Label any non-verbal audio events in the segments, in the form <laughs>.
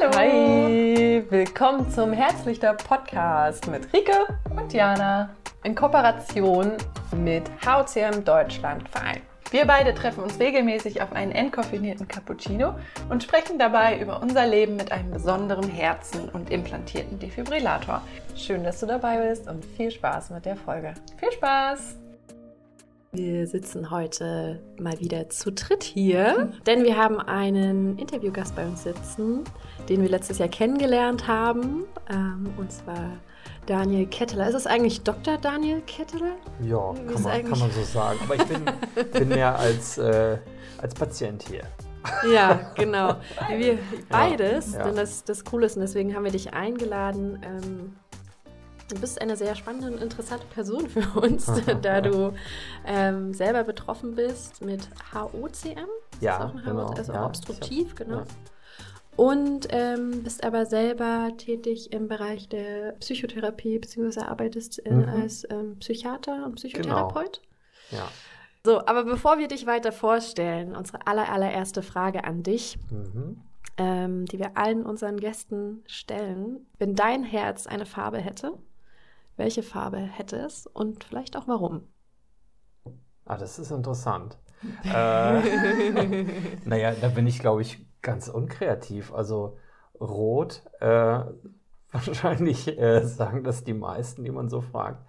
Hallo. Hi, willkommen zum Herzlichter Podcast mit Rike und Jana in Kooperation mit HCM Deutschland Verein. Wir beide treffen uns regelmäßig auf einen entkoffinierten Cappuccino und sprechen dabei über unser Leben mit einem besonderen Herzen und implantierten Defibrillator. Schön, dass du dabei bist und viel Spaß mit der Folge. Viel Spaß! Wir sitzen heute mal wieder zu dritt hier, <laughs> denn wir haben einen Interviewgast bei uns sitzen, den wir letztes Jahr kennengelernt haben, ähm, und zwar Daniel Ketteler. Ist es eigentlich Dr. Daniel Ketteler? Ja, kann man, kann man, so sagen. Aber ich bin, <laughs> bin mehr als, äh, als Patient hier. Ja, genau. Wir <laughs> beides, ja, ja. denn das, das Coole ist, und deswegen haben wir dich eingeladen. Ähm, Du bist eine sehr spannende und interessante Person für uns, <laughs> da du ähm, selber betroffen bist mit HOCM. Ja, genau. also ja, obstruktiv, hab, genau. Ja. Und ähm, bist aber selber tätig im Bereich der Psychotherapie, beziehungsweise arbeitest äh, mhm. als ähm, Psychiater und Psychotherapeut. Genau. Ja. So, aber bevor wir dich weiter vorstellen, unsere aller, allererste Frage an dich. Mhm. Ähm, die wir allen unseren Gästen stellen. Wenn dein Herz eine Farbe hätte, welche Farbe hätte es und vielleicht auch warum? Ah, das ist interessant. <laughs> äh, naja, da bin ich, glaube ich, ganz unkreativ. Also rot, äh, <laughs> wahrscheinlich äh, sagen das die meisten, die man so fragt.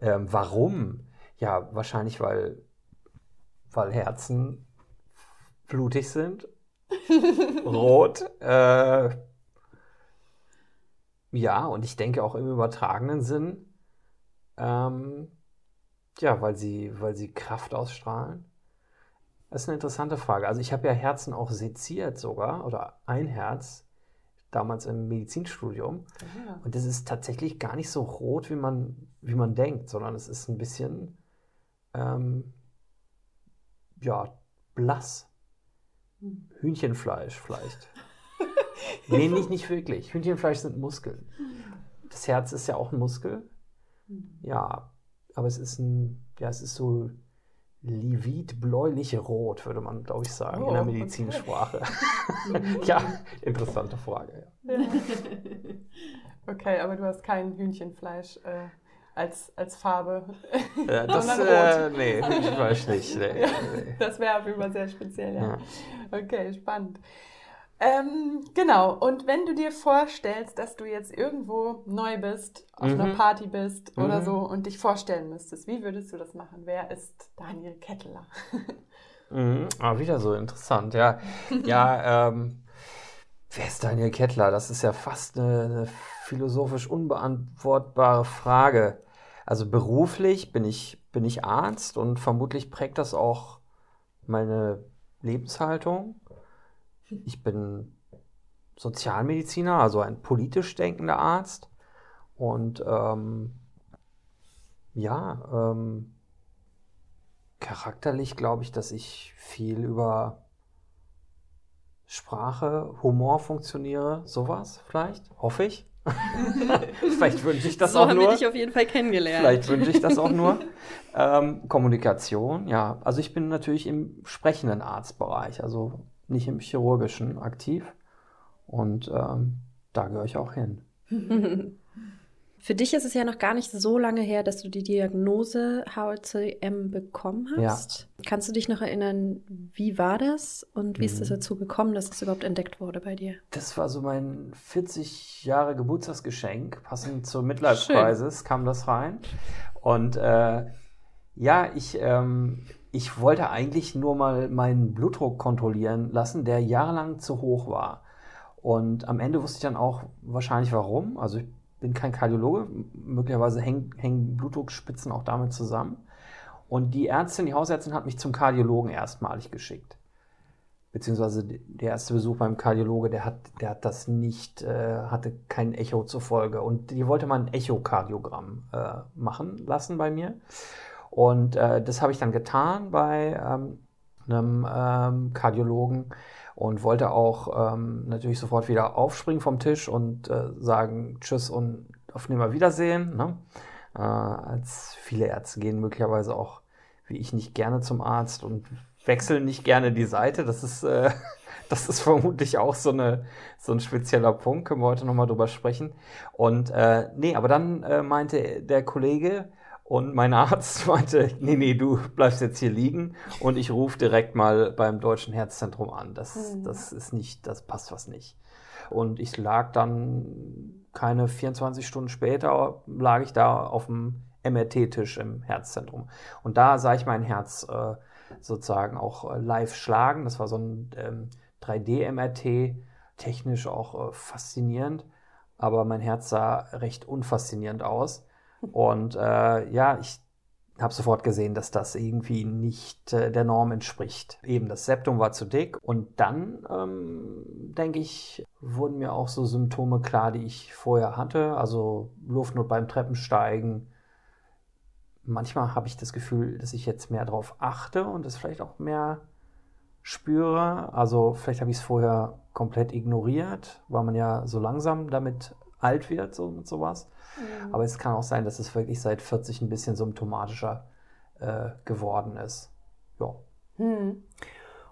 Ähm, warum? Ja, wahrscheinlich, weil, weil Herzen blutig sind. <laughs> Rot. Äh, ja, und ich denke auch im übertragenen Sinn, ähm, ja, weil sie, weil sie Kraft ausstrahlen. Das ist eine interessante Frage. Also ich habe ja Herzen auch seziert sogar, oder ein Herz, damals im Medizinstudium. Ja. Und das ist tatsächlich gar nicht so rot, wie man, wie man denkt, sondern es ist ein bisschen, ähm, ja, blass. Hm. Hühnchenfleisch vielleicht. <laughs> nee, nicht, nicht wirklich. Hühnchenfleisch sind Muskeln. Das Herz ist ja auch ein Muskel. Ja, aber es ist ein, ja, es ist so livid bläulich rot, würde man, glaube ich, sagen, oh, in der Medizinsprache. Okay. <laughs> ja, interessante Frage. Ja. okay, aber du hast kein Hühnchenfleisch äh, als, als Farbe. Ja, <laughs> das, äh, nee, Hühnchenfleisch nicht. Nee, <laughs> ja, nee. Das wäre auf jeden Fall sehr speziell, ja. ja. Okay, spannend. Ähm, genau, und wenn du dir vorstellst, dass du jetzt irgendwo neu bist, auf mhm. einer Party bist mhm. oder so und dich vorstellen müsstest, wie würdest du das machen? Wer ist Daniel Kettler? <laughs> mhm. Ah, wieder so interessant, ja. ja, <laughs> ähm, wer ist Daniel Kettler? Das ist ja fast eine, eine philosophisch unbeantwortbare Frage. Also beruflich bin ich, bin ich Arzt und vermutlich prägt das auch meine Lebenshaltung. Ich bin Sozialmediziner, also ein politisch denkender Arzt. Und ähm, ja, ähm, charakterlich glaube ich, dass ich viel über Sprache, Humor funktioniere, sowas vielleicht, hoffe ich. <laughs> vielleicht wünsche ich das so auch nur. So habe ich auf jeden Fall kennengelernt. Vielleicht wünsche ich das auch nur. ähm, Kommunikation, ja. Also ich bin natürlich im sprechenden Arztbereich, also nicht im chirurgischen aktiv. Und ähm, da gehöre ich auch hin. <laughs> Für dich ist es ja noch gar nicht so lange her, dass du die Diagnose HCM bekommen hast. Ja. Kannst du dich noch erinnern, wie war das und wie ist es mhm. dazu gekommen, dass es überhaupt entdeckt wurde bei dir? Das war so mein 40 Jahre Geburtstagsgeschenk, passend zur Midlife-Preises kam das rein. Und äh, ja, ich ähm, ich wollte eigentlich nur mal meinen Blutdruck kontrollieren lassen, der jahrelang zu hoch war. Und am Ende wusste ich dann auch wahrscheinlich warum. Also ich bin kein Kardiologe, möglicherweise hängen, hängen Blutdruckspitzen auch damit zusammen. Und die Ärztin, die Hausärztin hat mich zum Kardiologen erstmalig geschickt. Beziehungsweise der erste Besuch beim Kardiologe, der hat, der hat das nicht, äh, hatte kein Echo zur Folge. Und die wollte mal ein Echokardiogramm äh, machen lassen bei mir. Und äh, das habe ich dann getan bei ähm, einem ähm, Kardiologen und wollte auch ähm, natürlich sofort wieder aufspringen vom Tisch und äh, sagen Tschüss und auf Nimmerwiedersehen. Ne? Äh, als viele Ärzte gehen möglicherweise auch wie ich nicht gerne zum Arzt und wechsle nicht gerne die Seite. Das ist, äh, <laughs> das ist vermutlich auch so, eine, so ein spezieller Punkt. Können wir heute nochmal drüber sprechen. Und äh, nee, aber dann äh, meinte der Kollege, und mein Arzt <laughs> meinte, nee, nee, du bleibst jetzt hier liegen und ich rufe direkt mal beim Deutschen Herzzentrum an. Das, mhm. das ist nicht, das passt was nicht. Und ich lag dann keine 24 Stunden später, lag ich da auf dem MRT-Tisch im Herzzentrum. Und da sah ich mein Herz äh, sozusagen auch äh, live schlagen. Das war so ein ähm, 3D-MRT, technisch auch äh, faszinierend. Aber mein Herz sah recht unfaszinierend aus. Und äh, ja, ich habe sofort gesehen, dass das irgendwie nicht äh, der Norm entspricht. Eben das Septum war zu dick und dann, ähm, denke ich, wurden mir auch so Symptome klar, die ich vorher hatte. Also Luftnot beim Treppensteigen. Manchmal habe ich das Gefühl, dass ich jetzt mehr darauf achte und es vielleicht auch mehr spüre. Also vielleicht habe ich es vorher komplett ignoriert, weil man ja so langsam damit alt wird, so mit sowas. Mhm. Aber es kann auch sein, dass es wirklich seit 40 ein bisschen symptomatischer äh, geworden ist. Ja. Mhm.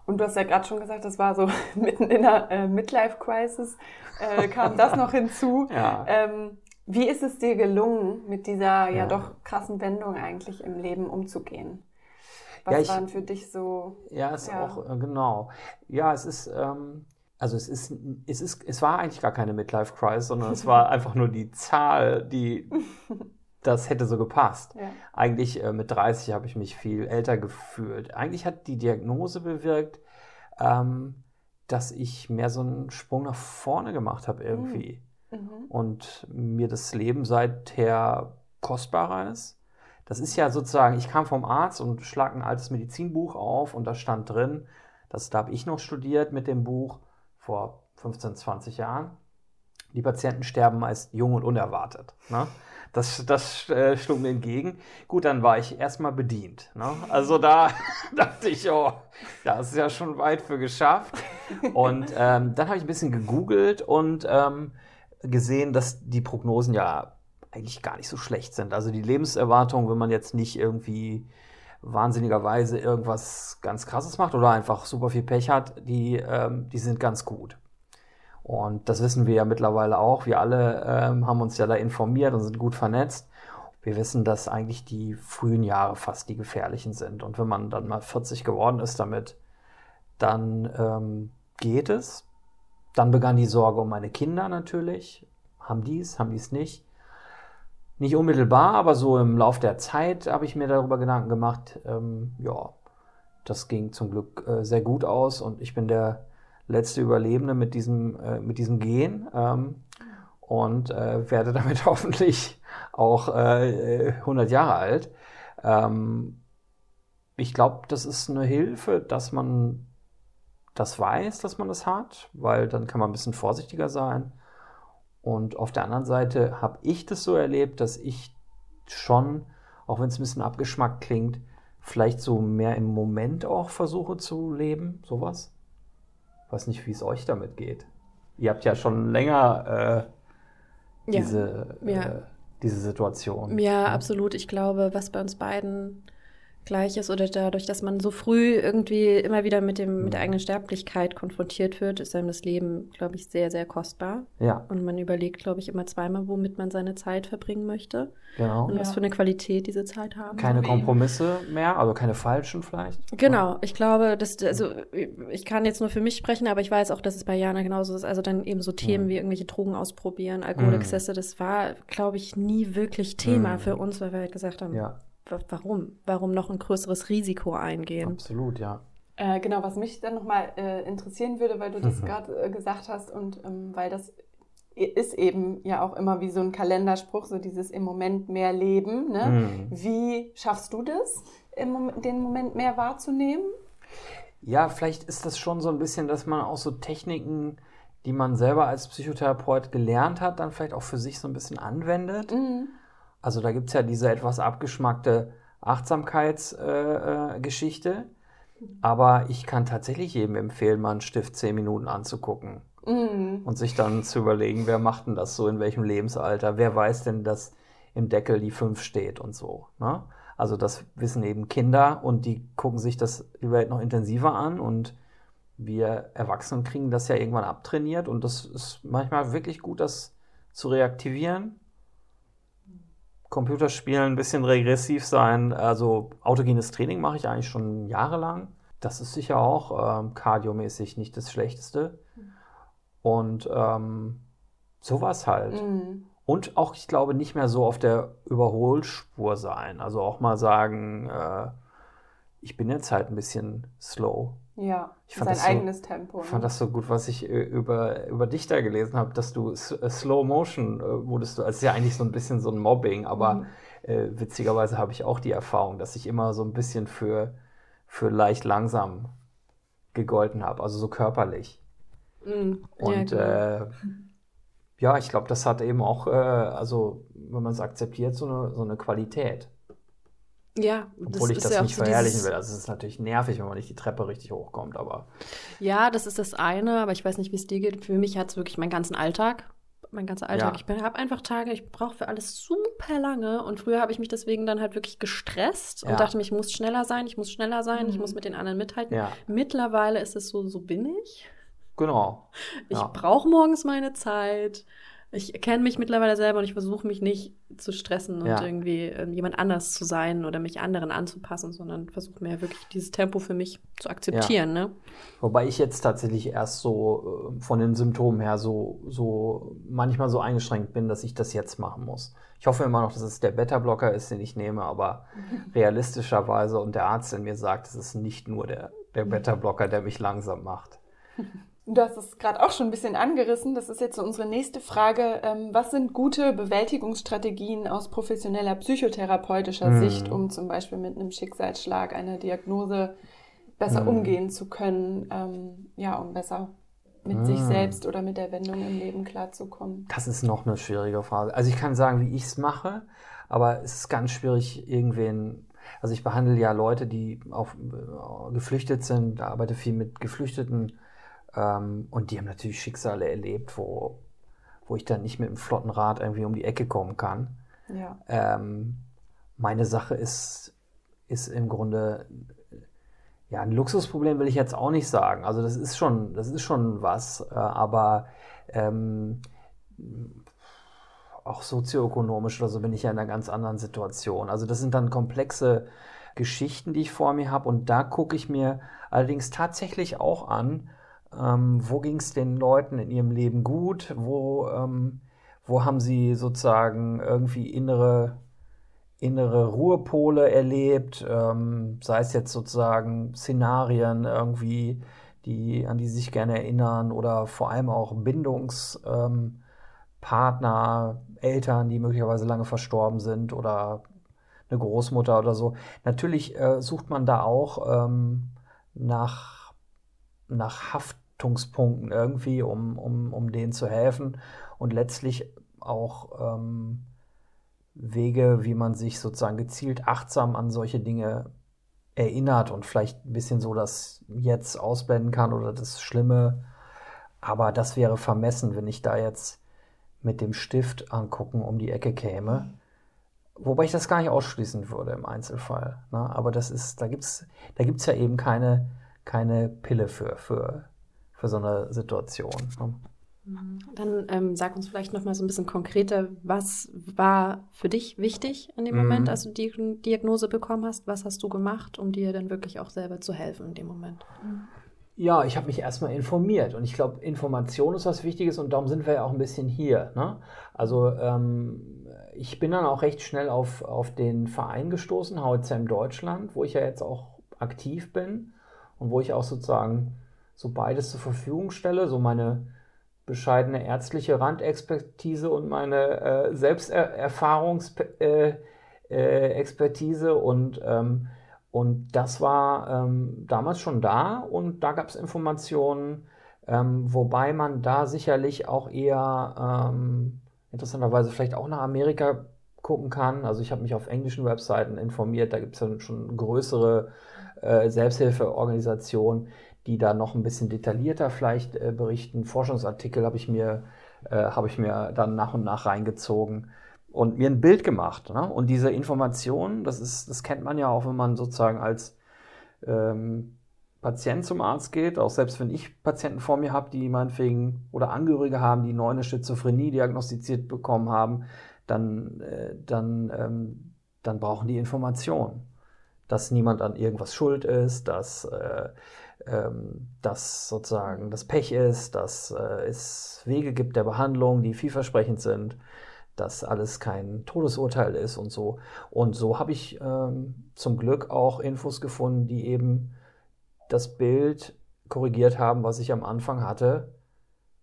Und du hast ja gerade schon gesagt, das war so <laughs> mitten in der äh, Midlife-Crisis, äh, kam das noch hinzu. <laughs> Ja. Ähm, wie ist es dir gelungen, mit dieser ja. ja, doch krassen Wendung eigentlich im Leben umzugehen? Was ja, ich, waren für dich so? Ja, ist ja. auch, äh, genau. Ja, es ist, ähm, also es ist, es ist, es war eigentlich gar keine Midlife Crisis, sondern es war <laughs> einfach nur die Zahl, die <laughs> das hätte so gepasst. Ja. Eigentlich äh, mit 30 habe ich mich viel älter gefühlt. Eigentlich hat die Diagnose bewirkt, ähm, dass ich mehr so einen Sprung nach vorne gemacht habe irgendwie. Mhm. mhm. Und mir das Leben seither kostbarer ist. Das ist ja sozusagen, ich kam vom Arzt und schlag ein altes Medizinbuch auf und da stand drin, das, da habe ich noch studiert mit dem Buch, vor 15, 20 Jahren. Die Patienten sterben meist jung und unerwartet. Ne? Das, das äh, schlug mir entgegen. Gut, dann war ich erstmal bedient. Ne? Also da <laughs> dachte ich, oh, das ist ja schon weit für geschafft. Und ähm, dann habe ich ein bisschen gegoogelt und ähm, gesehen, dass die Prognosen ja eigentlich gar nicht so schlecht sind. Also die Lebenserwartung, wenn man jetzt nicht irgendwie wahnsinnigerweise irgendwas ganz Krasses macht oder einfach super viel Pech hat, die, ähm, die sind ganz gut. Und das wissen wir ja mittlerweile auch. Wir alle ähm, haben uns ja da informiert und sind gut vernetzt. Wir wissen, dass eigentlich die frühen Jahre fast die gefährlichen sind. Und wenn man dann mal 40 geworden ist damit, dann ähm, geht es. Dann begann die Sorge um meine Kinder natürlich. Haben die es, haben die es nicht? Nicht unmittelbar, aber so im Lauf der Zeit habe ich mir darüber Gedanken gemacht. Ähm, ja, das ging zum Glück äh, sehr gut aus und ich bin der letzte Überlebende mit diesem, äh, mit diesem Gen ähm, und äh, werde <laughs> damit hoffentlich auch 100 äh, Jahre alt. Ähm, ich glaube, das ist eine Hilfe, dass man das weiß, dass man das hat, weil dann kann man ein bisschen vorsichtiger sein. Und auf der anderen Seite habe ich das so erlebt, dass ich schon, auch wenn es ein bisschen abgeschmackt klingt, vielleicht so mehr im Moment auch versuche zu leben, sowas. Ich weiß nicht, wie es euch damit geht. Ihr habt ja schon länger äh, diese, ja. Äh, diese Situation. Ja, absolut. Ich glaube, was bei uns beiden Gleiches oder dadurch, dass man so früh irgendwie immer wieder mit, dem, mit der mhm. eigenen Sterblichkeit konfrontiert wird, ist einem das Leben, glaube ich, sehr, sehr kostbar. Ja. Und man überlegt, glaube ich, immer zweimal, womit man seine Zeit verbringen möchte. Genau. Und was ja. für eine Qualität diese Zeit haben. Keine Kompromisse mehr, also keine falschen vielleicht. Genau. Ich glaube, dass, also ich kann jetzt nur für mich sprechen, aber ich weiß auch, dass es bei Jana genauso ist. Also dann eben so Themen mhm. wie irgendwelche Drogen ausprobieren, Alkoholexzesse, mhm. das war, glaube ich, nie wirklich Thema mhm. für uns, weil wir halt gesagt haben, ja warum? Warum noch ein größeres Risiko eingehen? Absolut, ja. Äh, genau, was mich dann nochmal äh, interessieren würde, weil du das gerade äh, gesagt hast und ähm, weil das ist eben ja auch immer wie so ein Kalenderspruch, so dieses im Moment mehr Leben. Ne? Mhm. Wie schaffst du das, im Moment, den Moment mehr wahrzunehmen? Ja, vielleicht ist das schon so ein bisschen, dass man auch so Techniken, die man selber als Psychotherapeut gelernt hat, dann vielleicht auch für sich so ein bisschen anwendet. Mhm. Also da gibt es ja diese etwas abgeschmackte Achtsamkeitsgeschichte. Äh, äh, aber ich kann tatsächlich jedem empfehlen, mal einen Stift zehn Minuten anzugucken. Mhm. Und sich dann zu überlegen, wer macht denn das so, in welchem Lebensalter? Wer weiß denn, dass im Deckel die 5 steht und so. Ne? Also das wissen eben Kinder und die gucken sich das die Welt noch intensiver an und wir Erwachsenen kriegen das ja irgendwann abtrainiert und das ist manchmal wirklich gut, das zu reaktivieren. Computerspielen ein bisschen regressiv sein. Also autogenes Training mache ich eigentlich schon jahrelang. Das ist sicher auch ähm, kardiomäßig nicht das Schlechteste. Und ähm, sowas halt. Mhm. Und auch, ich glaube, nicht mehr so auf der Überholspur sein. Also auch mal sagen, äh, ich bin jetzt halt ein bisschen slow. Ja, ich fand sein eigenes so, Tempo. Ich fand ne? das so gut, was ich äh, über, über dich da gelesen habe, dass du äh, Slow Motion äh, wurdest du, also ist ja eigentlich so ein bisschen so ein Mobbing, aber mhm. äh, witzigerweise habe ich auch die Erfahrung, dass ich immer so ein bisschen für, für leicht langsam gegolten habe, also so körperlich. Mhm. Und ja, äh, ja ich glaube, das hat eben auch, äh, also wenn man es akzeptiert, so eine, so eine Qualität. Ja, Obwohl das ich das ja nicht verherrlichen will. Also es ist natürlich nervig, wenn man nicht die Treppe richtig hochkommt, aber. Ja, das ist das eine, aber ich weiß nicht, wie es dir geht. Für mich hat es wirklich meinen ganzen Alltag. Mein ganzer Alltag. Ja. Ich habe einfach Tage, ich brauche für alles super lange. Und früher habe ich mich deswegen dann halt wirklich gestresst und ja. dachte mir, ich muss schneller sein, ich muss schneller sein, mhm. ich muss mit den anderen mithalten. Ja. Mittlerweile ist es so, so bin ich. Genau. Ich brauche morgens meine Zeit ich kenne mich mittlerweile selber und ich versuche mich nicht zu stressen und ja. irgendwie äh, jemand anders zu sein oder mich anderen anzupassen, sondern versuche mir wirklich dieses Tempo für mich zu akzeptieren. Ja. Ne? Wobei ich jetzt tatsächlich erst so äh, von den Symptomen her so, so manchmal so eingeschränkt bin, dass ich das jetzt machen muss. Ich hoffe immer noch, dass es der Beta-Blocker ist, den ich nehme, aber <laughs> realistischerweise und der Arzt in mir sagt, es ist nicht nur der, der Beta-Blocker, der mich langsam macht. <laughs> Du hast es gerade auch schon ein bisschen angerissen. Das ist jetzt so unsere nächste Frage. Ähm, was sind gute Bewältigungsstrategien aus professioneller psychotherapeutischer hm. Sicht, um zum Beispiel mit einem Schicksalsschlag, einer Diagnose besser hm. umgehen zu können? Ähm, ja, um besser mit hm. sich selbst oder mit der Wendung im Leben klarzukommen? Das ist noch eine schwierige Frage. Also ich kann sagen, wie ich es mache, aber es ist ganz schwierig, irgendwen also ich behandle ja Leute, die auf, äh, geflüchtet sind, arbeite viel mit Geflüchteten ähm, und die haben natürlich Schicksale erlebt, wo, wo ich dann nicht mit einem flotten Rad irgendwie um die Ecke kommen kann. Ja. Ähm, meine Sache ist, ist im Grunde, ja, ein Luxusproblem will ich jetzt auch nicht sagen. Also das ist schon, das ist schon was, äh, aber ähm, auch sozioökonomisch oder so bin ich ja in einer ganz anderen Situation. Also das sind dann komplexe Geschichten, die ich vor mir habe und da gucke ich mir allerdings tatsächlich auch an, ähm, wo ging es den Leuten in ihrem Leben gut? Wo, ähm, wo haben sie sozusagen irgendwie innere, innere Ruhepole erlebt? Ähm, sei es jetzt sozusagen Szenarien irgendwie, die, an die sie sich gerne erinnern oder vor allem auch Bindungspartner, ähm, Eltern, die möglicherweise lange verstorben sind oder eine Großmutter oder so. Natürlich äh, sucht man da auch ähm, nach, nach Haft Haftungspunkten irgendwie, um, um, um denen zu helfen und letztlich auch ähm, Wege, wie man sich sozusagen gezielt achtsam an solche Dinge erinnert und vielleicht ein bisschen so das Jetzt ausblenden kann oder das Schlimme. Aber das wäre vermessen, wenn ich da jetzt mit dem Stift angucken um die Ecke käme. Wobei ich das gar nicht ausschließen würde im Einzelfall. Ne? Aber das ist, da gibt es da gibt's ja eben keine, keine Pille für, für für so eine Situation. Ne? Dann ähm, sag uns vielleicht noch mal so ein bisschen konkreter, was war für dich wichtig in dem Moment, mhm. als du die Diagnose bekommen hast? Was hast du gemacht, um dir dann wirklich auch selber zu helfen in dem Moment? Ja, ich habe mich erstmal informiert und ich glaube, Information ist was Wichtiges und darum sind wir ja auch ein bisschen hier. Ne? Also ähm, ich bin dann auch recht schnell auf, auf den Verein gestoßen, HZM Deutschland, wo ich ja jetzt auch aktiv bin und wo ich auch sozusagen so beides zur Verfügung stelle, so meine bescheidene ärztliche Randexpertise und meine äh, Selbsterfahrungsexpertise äh, äh, und ähm, und das war ähm, damals schon da und da gab es Informationen, ähm, wobei man da sicherlich auch eher ähm, interessanterweise vielleicht auch nach Amerika gucken kann. Also ich habe mich auf englischen Webseiten informiert, da gibt es ja schon größere äh, Selbsthilfeorganisationen, die da noch ein bisschen detaillierter vielleicht äh, berichten. Forschungsartikel habe ich mir äh, habe ich mir dann nach und nach reingezogen. und mir ein Bild gemacht. Ne? Und diese Information, das ist, das kennt man ja auch, wenn man sozusagen als ähm, Patient zum Arzt geht, auch selbst wenn ich Patienten vor mir habe, die meinetwegen oder Angehörige haben, die neue Schizophrenie diagnostiziert bekommen haben, dann, äh, dann, ähm, dann brauchen die Information, dass niemand an irgendwas schuld ist, dass, äh, ähm, dass sozusagen das Pech ist, dass äh, es Wege gibt der Behandlung, die vielversprechend sind dass alles kein Todesurteil ist und so. Und so habe ich ähm, zum Glück auch Infos gefunden, die eben das Bild korrigiert haben, was ich am Anfang hatte.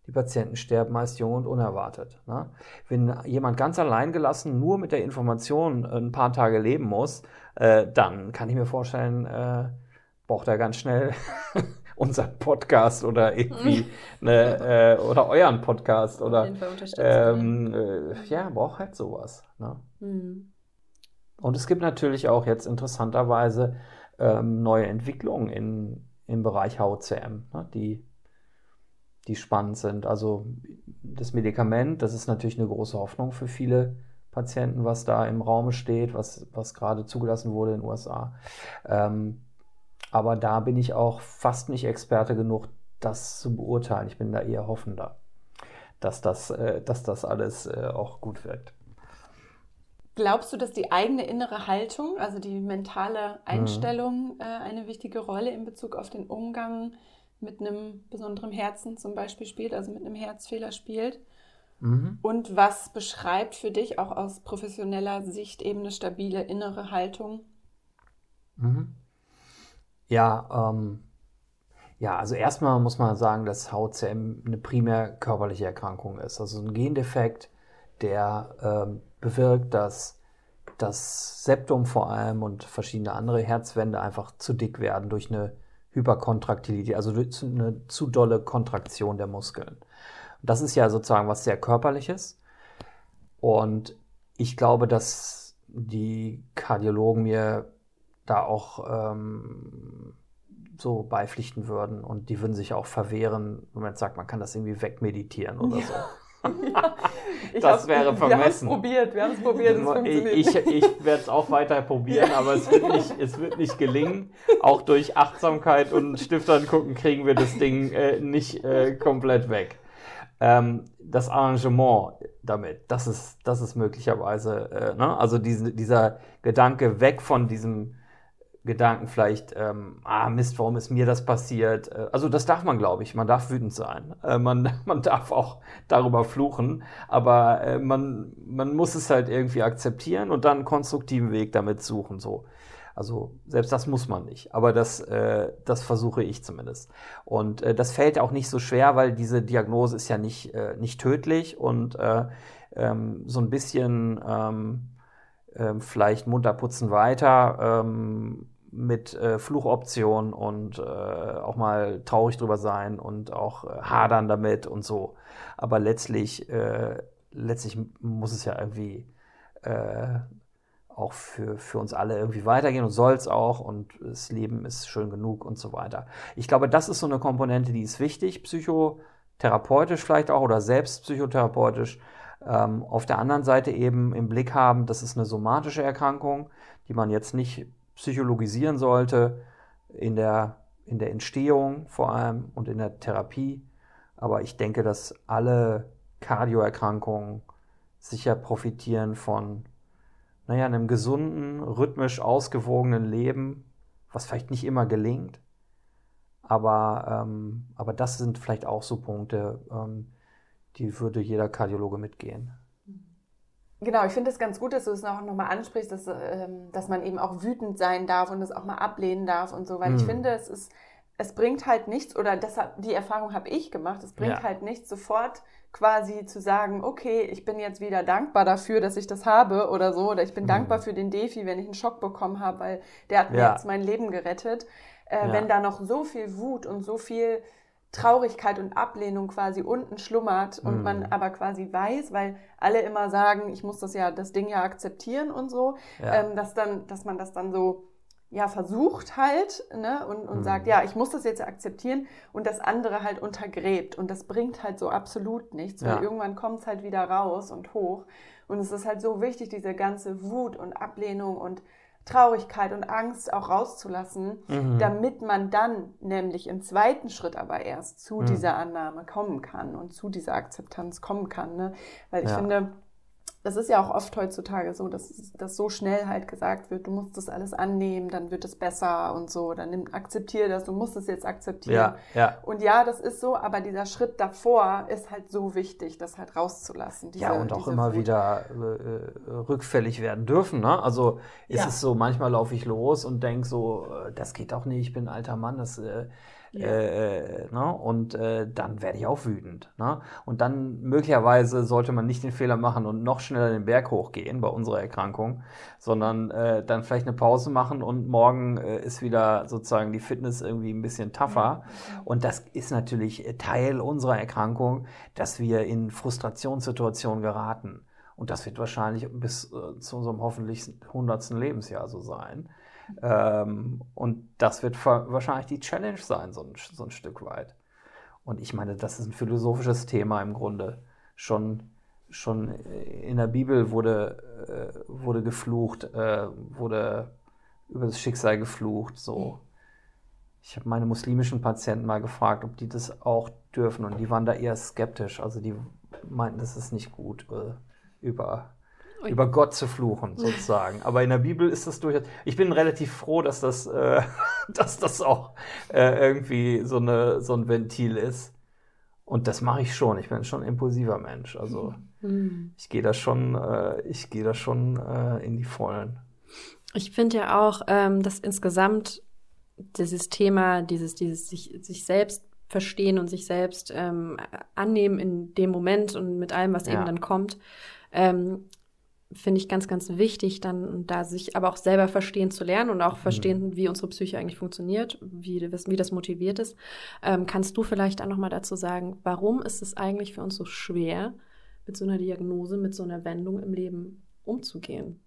Die Patienten sterben meist jung und unerwartet. Ne? Wenn jemand ganz allein gelassen nur mit der Information ein paar Tage leben muss, äh, dann kann ich mir vorstellen, äh, braucht er ganz schnell <laughs> unseren Podcast oder irgendwie ne, äh, oder euren Podcast oder ähm, äh, ja, braucht halt sowas. Ne? Mhm. Und es gibt natürlich auch jetzt interessanterweise ähm, neue Entwicklungen in, im Bereich HCM, ne, die, die spannend sind. Also das Medikament, das ist natürlich eine große Hoffnung für viele Patienten, was da im Raum steht, was, was gerade zugelassen wurde in den USA. Ähm, aber da bin ich auch fast nicht Experte genug, das zu beurteilen. Ich bin da eher hoffender, dass das, äh, dass das alles äh, auch gut wirkt. Glaubst du, dass die eigene innere Haltung, also die mentale Einstellung, mhm. äh, eine wichtige Rolle in Bezug auf den Umgang mit einem besonderen Herzen zum Beispiel spielt, also mit einem Herzfehler spielt? Mhm. Und was beschreibt für dich auch aus professioneller Sicht eben eine stabile innere Haltung? Mhm. Ja, ähm, ja, also erstmal muss man sagen, dass HCM eine primär körperliche Erkrankung ist. Also ein Gendefekt, der ähm, bewirkt, dass das Septum vor allem und verschiedene andere Herzwände einfach zu dick werden durch eine Hyperkontraktilität, also durch eine zu dolle Kontraktion der Muskeln. Das ist ja sozusagen was sehr körperliches. Und ich glaube, dass die Kardiologen mir da auch ähm, so beipflichten würden und die würden sich auch verwehren, wenn man jetzt sagt, man kann das irgendwie wegmeditieren oder ja. so. Ja, <laughs> das wäre vermessen. Wir haben es probiert, wir haben es probiert, es funktioniert. Ich, ich werde es auch weiter probieren, ja. aber es wird, nicht, es wird nicht gelingen. Auch durch Achtsamkeit und Stiftern gucken kriegen wir das Ding äh, nicht äh, komplett weg. Ähm, das Arrangement damit, das ist, das ist möglicherweise, äh, ne? also diese, dieser Gedanke weg von diesem Gedanken vielleicht, ähm, ah Mist, warum ist mir das passiert? Äh, also das darf man, glaube ich. Man darf wütend sein. Äh, man, <laughs> man darf auch darüber fluchen, aber äh, man, man muss es halt irgendwie akzeptieren und dann einen konstruktiven Weg damit suchen. So. Also selbst das muss man nicht, aber das, äh, das versuche ich zumindest. Und äh, das fällt auch nicht so schwer, weil diese Diagnose ist ja nicht, äh, nicht tödlich und äh, ähm, so ein bisschen ähm, äh, vielleicht munter putzen weiter ähm, mit äh, Fluchoption und äh, auch mal traurig drüber sein und auch äh, hadern damit und so. Aber letztlich, äh, letztlich muss es ja irgendwie äh, auch für, für uns alle irgendwie weitergehen und soll es auch und das Leben ist schön genug und so weiter. Ich glaube, das ist so eine Komponente, die ist wichtig, psychotherapeutisch vielleicht auch oder selbst psychotherapeutisch. Ähm, auf der anderen Seite eben im Blick haben, das ist eine somatische Erkrankung, die man jetzt nicht psychologisieren sollte, in der, in der Entstehung vor allem und in der Therapie. Aber ich denke, dass alle Kardioerkrankungen sicher profitieren von naja, einem gesunden, rhythmisch ausgewogenen Leben, was vielleicht nicht immer gelingt. Aber, ähm, aber das sind vielleicht auch so Punkte, ähm, die würde jeder Kardiologe mitgehen. Genau, ich finde es ganz gut, dass du es auch nochmal ansprichst, dass, ähm, dass man eben auch wütend sein darf und es auch mal ablehnen darf und so, weil hm. ich finde, es ist, es bringt halt nichts, oder das, die Erfahrung habe ich gemacht, es bringt ja. halt nichts, sofort quasi zu sagen, okay, ich bin jetzt wieder dankbar dafür, dass ich das habe oder so, oder ich bin hm. dankbar für den Defi, wenn ich einen Schock bekommen habe, weil der hat mir ja. jetzt mein Leben gerettet. Äh, ja. Wenn da noch so viel Wut und so viel Traurigkeit und Ablehnung quasi unten schlummert und mm. man aber quasi weiß, weil alle immer sagen, ich muss das ja, das Ding ja akzeptieren und so, ja. ähm, dass dann, dass man das dann so ja, versucht halt ne, und, und mhm. sagt, ja, ich muss das jetzt akzeptieren und das andere halt untergräbt. Und das bringt halt so absolut nichts, weil ja. irgendwann kommt es halt wieder raus und hoch. Und es ist halt so wichtig, diese ganze Wut und Ablehnung und Traurigkeit und Angst auch rauszulassen, mhm. damit man dann nämlich im zweiten Schritt aber erst zu mhm. dieser Annahme kommen kann und zu dieser Akzeptanz kommen kann. Ne? Weil ich ja. finde, das ist ja auch oft heutzutage so, dass das so schnell halt gesagt wird, du musst das alles annehmen, dann wird es besser und so, dann nimm, akzeptiere das, du musst es jetzt akzeptieren. Ja, ja. Und ja, das ist so, aber dieser Schritt davor ist halt so wichtig, das halt rauszulassen. Diese, ja, und auch immer Wut. wieder äh, rückfällig werden dürfen. Ne? Also ist ja. es so, manchmal laufe ich los und denke so, äh, das geht doch nicht, ich bin ein alter Mann, das äh, ja. Äh, ne? Und äh, dann werde ich auch wütend. Ne? Und dann möglicherweise sollte man nicht den Fehler machen und noch schneller den Berg hochgehen bei unserer Erkrankung, sondern äh, dann vielleicht eine Pause machen und morgen äh, ist wieder sozusagen die Fitness irgendwie ein bisschen tougher. Und das ist natürlich Teil unserer Erkrankung, dass wir in Frustrationssituationen geraten. Und das wird wahrscheinlich bis äh, zu unserem hoffentlich hundertsten Lebensjahr so sein. Ähm, und das wird wahrscheinlich die Challenge sein, so ein, so ein Stück weit. Und ich meine, das ist ein philosophisches Thema im Grunde. Schon, schon in der Bibel wurde, äh, wurde geflucht, äh, wurde über das Schicksal geflucht. So. Ich habe meine muslimischen Patienten mal gefragt, ob die das auch dürfen. Und die waren da eher skeptisch. Also die meinten, das ist nicht gut, äh, über Ui. über Gott zu fluchen, sozusagen. Aber in der Bibel ist das durchaus. Ich bin relativ froh, dass das, äh, <laughs> dass das auch äh, irgendwie so, eine, so ein Ventil ist. Und das mache ich schon. Ich bin schon ein impulsiver Mensch. Also mhm. ich gehe da schon, äh, ich gehe da schon äh, in die Vollen. Ich finde ja auch, ähm, dass insgesamt dieses Thema, dieses, dieses sich, sich selbst verstehen und sich selbst ähm, annehmen in dem Moment und mit allem, was ja. eben dann kommt, ähm, finde ich ganz, ganz wichtig, dann da sich aber auch selber verstehen zu lernen und auch mhm. verstehen, wie unsere Psyche eigentlich funktioniert, wie, wie das motiviert ist. Ähm, kannst du vielleicht auch nochmal dazu sagen, warum ist es eigentlich für uns so schwer, mit so einer Diagnose, mit so einer Wendung im Leben umzugehen?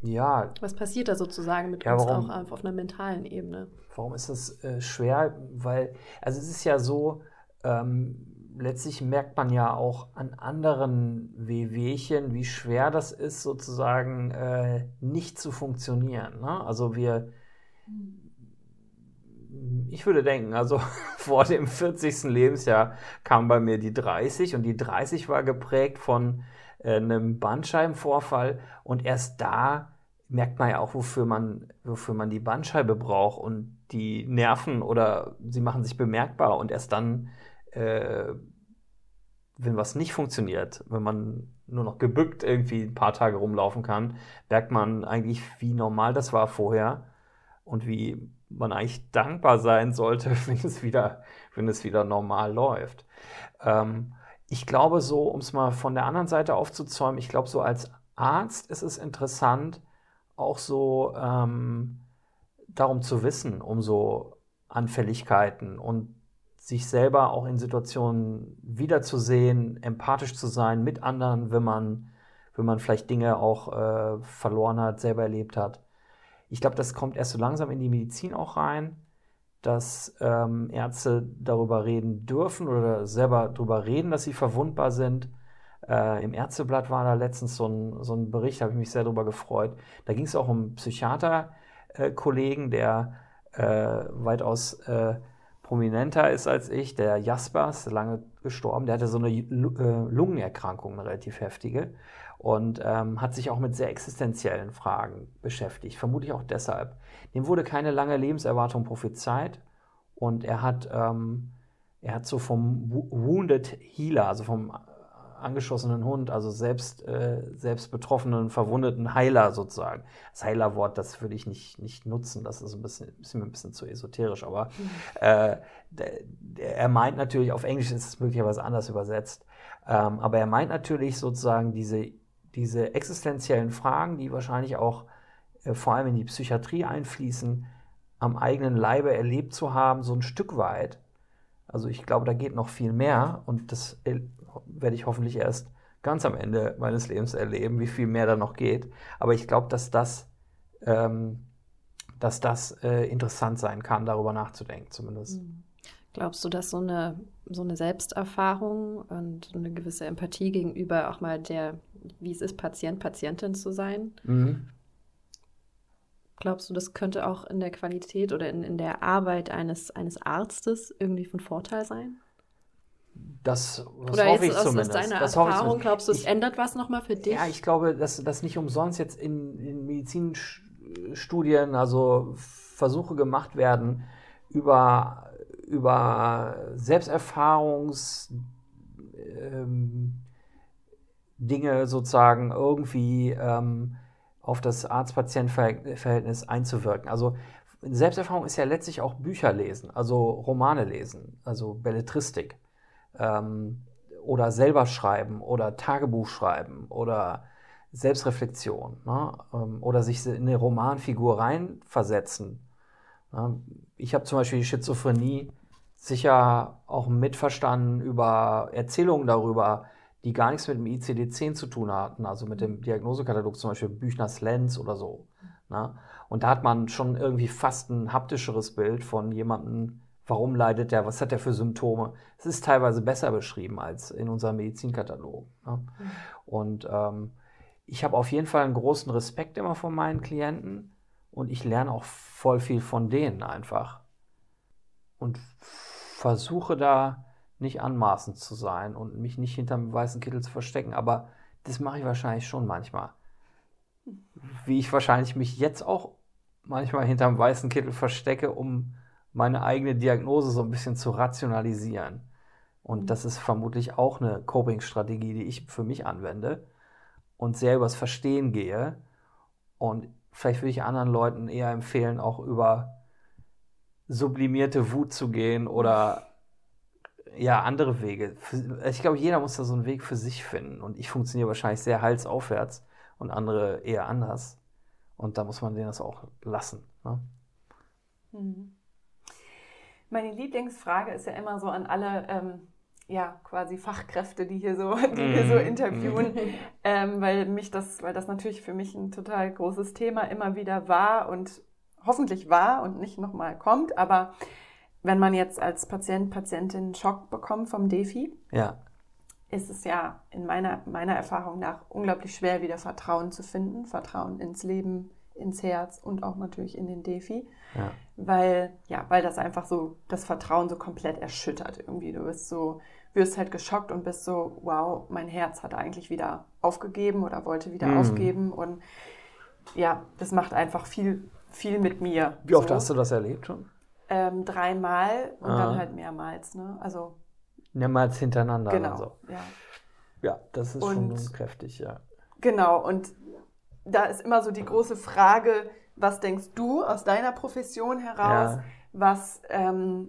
Ja. Was passiert da sozusagen mit ja, uns warum, auch auf einer mentalen Ebene? Warum ist das äh, schwer? Weil, also es ist ja so, ähm, letztlich merkt man ja auch an anderen Wehwehchen, wie schwer das ist, sozusagen äh, nicht zu funktionieren. Ne? Also wir, ich würde denken, also <laughs> vor dem 40. Lebensjahr kam bei mir die 30 und die 30 war geprägt von äh, einem Bandscheibenvorfall und erst da merkt man ja auch, wofür man, wofür man die Bandscheibe braucht und die Nerven oder sie machen sich bemerkbar und erst dann äh, wenn was nicht funktioniert, wenn man nur noch gebückt irgendwie ein paar Tage rumlaufen kann, merkt man eigentlich, wie normal das war vorher und wie man eigentlich dankbar sein sollte, <laughs> wenn es wieder, wenn es wieder normal läuft. Ähm, ich glaube so, um es mal von der anderen Seite aufzuzäumen, ich glaube so als Arzt ist es interessant, auch so ähm, darum zu wissen, um so Anfälligkeiten und sich selber auch in Situationen wiederzusehen, empathisch zu sein mit anderen, wenn man, wenn man vielleicht Dinge auch äh, verloren hat, selber erlebt hat. Ich glaube, das kommt erst so langsam in die Medizin auch rein, dass ähm, Ärzte darüber reden dürfen oder selber darüber reden, dass sie verwundbar sind. Äh, Im Ärzteblatt war da letztens so ein, so ein Bericht, da habe ich mich sehr darüber gefreut. Da ging es auch um einen Psychiater-Kollegen, äh, der äh, weitaus äh, prominenter ist als ich, der Jaspers, lange gestorben, der hatte so eine äh, Lungenerkrankung, eine relativ heftige, und ähm, hat sich auch mit sehr existenziellen Fragen beschäftigt, vermutlich auch deshalb. Dem wurde keine lange Lebenserwartung prophezeit und er hat, ähm, er hat so vom Wounded Healer, also vom angeschossenen Hund, also selbst, äh, selbst betroffenen, verwundeten Heiler sozusagen. Das Heilerwort, das würde ich nicht, nicht nutzen, das ist ein bisschen, mir ein bisschen zu esoterisch, aber mhm. äh, der, der, er meint natürlich, auf Englisch ist es möglicherweise anders übersetzt, ähm, aber er meint natürlich sozusagen diese, diese existenziellen Fragen, die wahrscheinlich auch äh, vor allem in die Psychiatrie einfließen, am eigenen Leibe erlebt zu haben, so ein Stück weit. Also ich glaube, da geht noch viel mehr und das werde ich hoffentlich erst ganz am Ende meines Lebens erleben, wie viel mehr da noch geht. Aber ich glaube, dass das ähm, dass das äh, interessant sein kann, darüber nachzudenken zumindest. Mhm. Glaubst du, dass so eine, so eine Selbsterfahrung und eine gewisse Empathie gegenüber auch mal der, wie es ist, Patient, Patientin zu sein, mhm. glaubst du, das könnte auch in der Qualität oder in, in der Arbeit eines, eines Arztes irgendwie von Vorteil sein? Das, das Oder hoffe jetzt, ich zumindest. Aus deiner das Erfahrung, glaubst du, es ich, ändert was nochmal für dich? Ja, ich glaube, dass das nicht umsonst jetzt in, in Medizinstudien, also Versuche gemacht werden über, über Selbsterfahrungs ähm, Dinge sozusagen irgendwie ähm, auf das Arzt-Patient-Verhältnis einzuwirken. Also Selbsterfahrung ist ja letztlich auch Bücher lesen, also Romane lesen, also Belletristik ähm, oder selber schreiben oder Tagebuch schreiben oder Selbstreflexion ne? ähm, oder sich in eine Romanfigur reinversetzen. Ne? Ich habe zum Beispiel die Schizophrenie sicher auch mitverstanden über Erzählungen darüber, die gar nichts mit dem ICD-10 zu tun hatten, also mit dem Diagnosekatalog, zum Beispiel Büchners Lenz oder so. Ne? Und da hat man schon irgendwie fast ein haptischeres Bild von jemandem, Warum leidet der? Was hat der für Symptome? Es ist teilweise besser beschrieben als in unserem Medizinkatalog. Ne? Mhm. Und ähm, ich habe auf jeden Fall einen großen Respekt immer von meinen Klienten und ich lerne auch voll viel von denen einfach. Und versuche da nicht anmaßend zu sein und mich nicht hinterm weißen Kittel zu verstecken. Aber das mache ich wahrscheinlich schon manchmal. Wie ich wahrscheinlich mich jetzt auch manchmal hinterm weißen Kittel verstecke, um meine eigene Diagnose so ein bisschen zu rationalisieren. Und mhm. das ist vermutlich auch eine Coping-Strategie, die ich für mich anwende und sehr übers Verstehen gehe. Und vielleicht würde ich anderen Leuten eher empfehlen, auch über sublimierte Wut zu gehen oder <laughs> ja, andere Wege. Ich glaube, jeder muss da so einen Weg für sich finden. Und ich funktioniere wahrscheinlich sehr halsaufwärts und andere eher anders. Und da muss man denen das auch lassen. Ne? Mhm. Meine Lieblingsfrage ist ja immer so an alle, ähm, ja, quasi Fachkräfte, die hier so, die hier so mhm. interviewen, mhm. ähm, weil mich das, weil das natürlich für mich ein total großes Thema immer wieder war und hoffentlich war und nicht nochmal kommt. Aber wenn man jetzt als Patient, Patientin Schock bekommt vom Defi, ja. ist es ja in meiner, meiner Erfahrung nach unglaublich schwer, wieder Vertrauen zu finden, Vertrauen ins Leben, ins Herz und auch natürlich in den Defi. Ja. Weil, ja, weil das einfach so das Vertrauen so komplett erschüttert irgendwie. Du bist so, wirst halt geschockt und bist so, wow, mein Herz hat eigentlich wieder aufgegeben oder wollte wieder mhm. aufgeben. Und ja, das macht einfach viel, viel mit mir. Wie oft so. hast du das erlebt schon? Ähm, dreimal und ah. dann halt mehrmals, ne? Also. Mehrmals hintereinander. Genau. So. Ja. ja, das ist und, schon kräftig, ja. Genau, und da ist immer so die große Frage, was denkst du aus deiner Profession heraus, ja. was, ähm,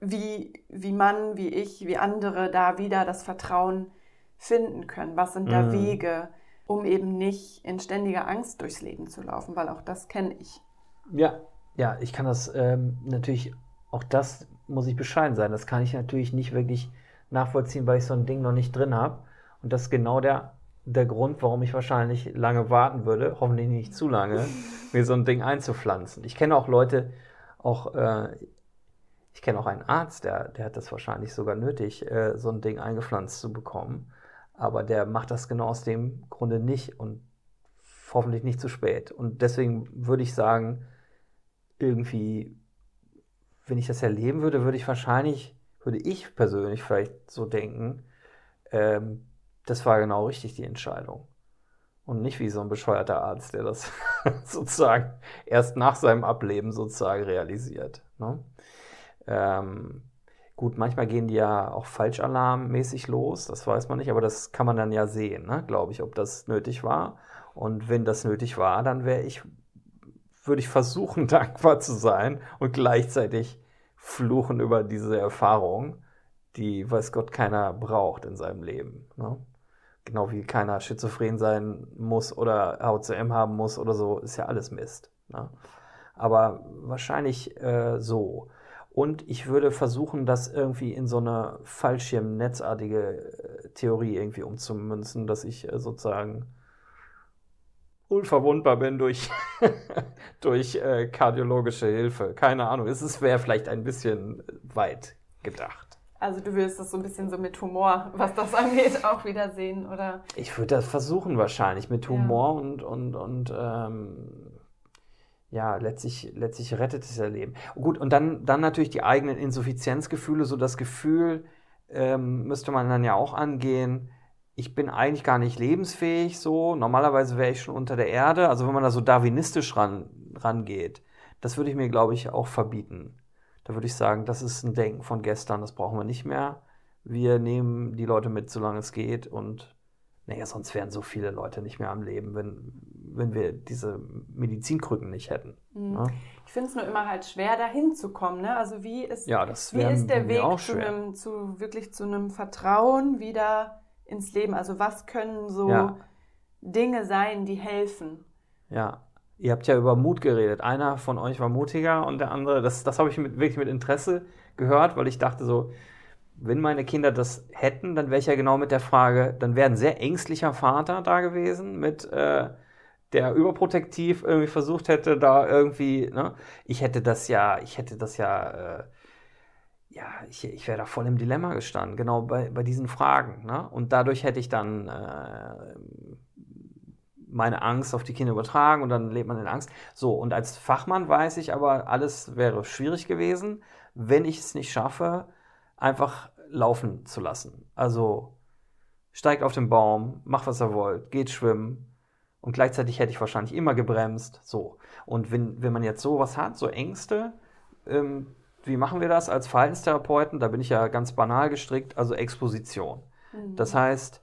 wie, wie Mann, wie ich, wie andere da wieder das Vertrauen finden können? Was sind da mhm. Wege, um eben nicht in ständiger Angst durchs Leben zu laufen? Weil auch das kenne ich. Ja, ja, ich kann das ähm, natürlich, auch das muss ich bescheiden sein. Das kann ich natürlich nicht wirklich nachvollziehen, weil ich so ein Ding noch nicht drin habe. Und das ist genau der der Grund, warum ich wahrscheinlich lange warten würde, hoffentlich nicht zu lange, <laughs> mir so ein Ding einzupflanzen. Ich kenne auch Leute, auch äh, ich kenne auch einen Arzt, der, der hat das wahrscheinlich sogar nötig, äh, so ein Ding eingepflanzt zu bekommen. Aber der macht das genau aus dem Grunde nicht und hoffentlich nicht zu spät. Und deswegen würde ich sagen, irgendwie, wenn ich das erleben würde, würde ich wahrscheinlich, würde ich persönlich vielleicht so denken, ähm, das war genau richtig die Entscheidung. Und nicht wie so ein bescheuerter Arzt, der das <laughs> sozusagen erst nach seinem Ableben sozusagen realisiert. Ne? Ähm, gut, manchmal gehen die ja auch falschalarmmäßig los, das weiß man nicht, aber das kann man dann ja sehen, ne? glaube ich, ob das nötig war. Und wenn das nötig war, dann wäre ich, würde ich versuchen, <laughs> dankbar zu sein und gleichzeitig fluchen über diese Erfahrung, die weiß Gott keiner braucht in seinem Leben. Ne? Genau wie keiner schizophren sein muss oder HCM haben muss oder so, ist ja alles Mist. Ne? Aber wahrscheinlich äh, so. Und ich würde versuchen, das irgendwie in so eine Fallschirmnetzartige äh, Theorie irgendwie umzumünzen, dass ich äh, sozusagen unverwundbar bin durch, <laughs> durch äh, kardiologische Hilfe. Keine Ahnung, es wäre vielleicht ein bisschen weit gedacht. Also du willst das so ein bisschen so mit Humor, was das <laughs> angeht, auch wieder sehen, oder? Ich würde das versuchen wahrscheinlich mit Humor ja. und, und, und ähm, ja, letztlich, letztlich rettet es ihr Leben. Gut, und dann, dann natürlich die eigenen Insuffizienzgefühle, so das Gefühl ähm, müsste man dann ja auch angehen, ich bin eigentlich gar nicht lebensfähig so. Normalerweise wäre ich schon unter der Erde. Also wenn man da so darwinistisch ran, rangeht, das würde ich mir, glaube ich, auch verbieten. Da würde ich sagen, das ist ein Denken von gestern, das brauchen wir nicht mehr. Wir nehmen die Leute mit, solange es geht. Und naja, sonst wären so viele Leute nicht mehr am Leben, wenn, wenn wir diese Medizinkrücken nicht hätten. Mhm. Ja? Ich finde es nur immer halt schwer, dahin zu kommen. Ne? Also wie ist, ja, wie ist der Weg zu, einem, zu wirklich zu einem Vertrauen wieder ins Leben? Also was können so ja. Dinge sein, die helfen? Ja, ihr habt ja über Mut geredet. Einer von euch war mutiger und der andere, das, das habe ich mit, wirklich mit Interesse gehört, weil ich dachte so, wenn meine Kinder das hätten, dann wäre ich ja genau mit der Frage, dann wäre ein sehr ängstlicher Vater da gewesen, mit äh, der überprotektiv irgendwie versucht hätte, da irgendwie, ne? Ich hätte das ja, ich hätte das ja äh, ja, ich, ich wäre da voll im Dilemma gestanden, genau bei, bei diesen Fragen. Ne? Und dadurch hätte ich dann äh, meine Angst auf die Kinder übertragen und dann lebt man in Angst. So, und als Fachmann weiß ich aber, alles wäre schwierig gewesen, wenn ich es nicht schaffe, einfach laufen zu lassen. Also steigt auf den Baum, macht was ihr wollt, geht schwimmen. Und gleichzeitig hätte ich wahrscheinlich immer gebremst. So. Und wenn, wenn man jetzt sowas hat, so Ängste, ähm, wie machen wir das als Verhaltenstherapeuten? Da bin ich ja ganz banal gestrickt, also Exposition. Mhm. Das heißt,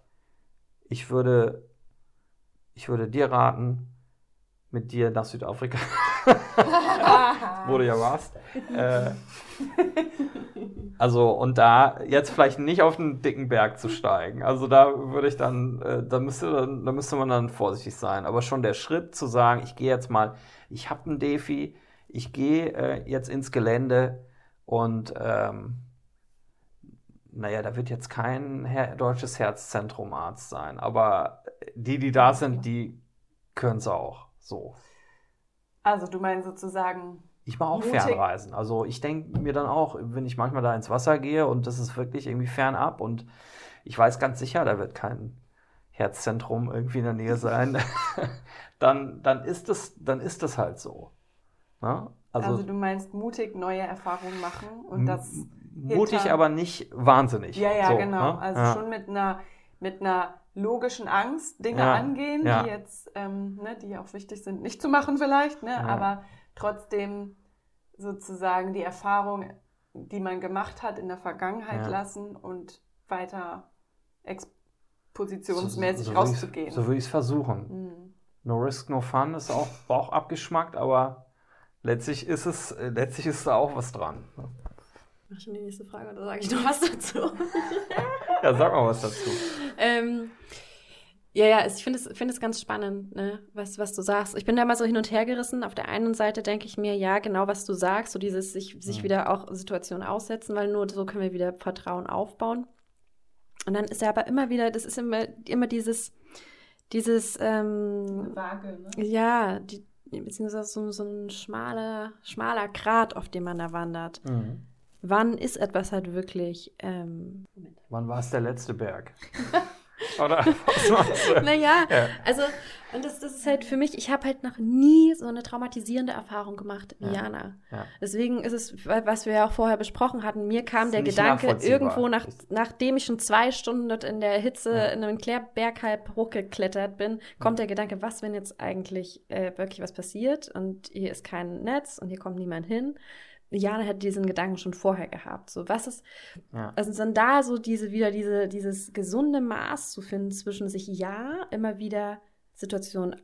ich würde, ich würde dir raten, mit dir nach Südafrika, <laughs> wo du ja warst. Äh, also, und da jetzt vielleicht nicht auf einen dicken Berg zu steigen. Also da würde ich dann, äh, da müsste, da müsste man dann vorsichtig sein. Aber schon der Schritt zu sagen, ich gehe jetzt mal, ich habe einen Defi, ich gehe äh, jetzt ins Gelände, und ähm, naja, da wird jetzt kein Her deutsches Herzzentrumarzt sein, aber die, die da sind, die können es auch so. Also du meinst sozusagen. Ich mache auch mutig. Fernreisen. Also ich denke mir dann auch, wenn ich manchmal da ins Wasser gehe und das ist wirklich irgendwie fernab und ich weiß ganz sicher, da wird kein Herzzentrum irgendwie in der Nähe sein, <laughs> dann, dann, ist das, dann ist das halt so. Ne? Also, also, du meinst mutig neue Erfahrungen machen und das. Mutig, hinter... aber nicht wahnsinnig. Ja, ja, so, genau. Ne? Also ja. schon mit einer, mit einer logischen Angst Dinge ja, angehen, ja. die jetzt, ähm, ne, die auch wichtig sind, nicht zu machen vielleicht, ne, aber trotzdem sozusagen die Erfahrung, die man gemacht hat, in der Vergangenheit lassen und weiter expositionsmäßig so, so, so rauszugehen. so würde ich es versuchen. Mhm. No risk, no fun ist auch, auch abgeschmackt, aber letztlich ist es, äh, letztlich ist da auch was dran. Ne? Mach schon die nächste Frage oder sage ich noch was dazu? ja, sag mal was dazu. ähm, ja, ja, ich finde es, find es ganz spannend, ne, was, was du sagst. Ich bin da mal so hin und her gerissen. Auf der einen Seite denke ich mir, ja, genau was du sagst, so dieses sich, sich mhm. wieder auch Situationen aussetzen, weil nur so können wir wieder Vertrauen aufbauen. Und dann ist ja aber immer wieder, das ist immer, immer dieses, dieses, ähm, Waage, ne? Ja, die, beziehungsweise so, so ein schmaler, schmaler Grat, auf dem man da wandert. Mhm. Wann ist etwas halt wirklich. Ähm, Wann war es der letzte Berg? <laughs> Oder was machst du? Naja, ja. also, und das, das ist halt für mich, ich habe halt noch nie so eine traumatisierende Erfahrung gemacht ja. Jana. Ja. Deswegen ist es, was wir ja auch vorher besprochen hatten, mir kam der Gedanke, irgendwo, nach, nachdem ich schon zwei Stunden dort in der Hitze in einem Klärberghalb hochgeklettert bin, kommt der Gedanke, was, wenn jetzt eigentlich äh, wirklich was passiert und hier ist kein Netz und hier kommt niemand hin Jana hat diesen Gedanken schon vorher gehabt. So, was ist, ja. also dann da so diese, wieder diese, dieses gesunde Maß zu finden zwischen sich ja immer wieder Situationen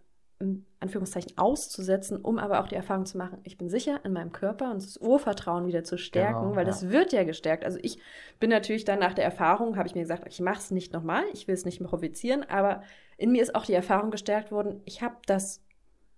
in Anführungszeichen auszusetzen, um aber auch die Erfahrung zu machen, ich bin sicher in meinem Körper und das Urvertrauen wieder zu stärken, genau, weil ja. das wird ja gestärkt. Also ich bin natürlich dann nach der Erfahrung, habe ich mir gesagt, ich mache es nicht nochmal, ich will es nicht mehr provozieren, aber in mir ist auch die Erfahrung gestärkt worden, ich habe das,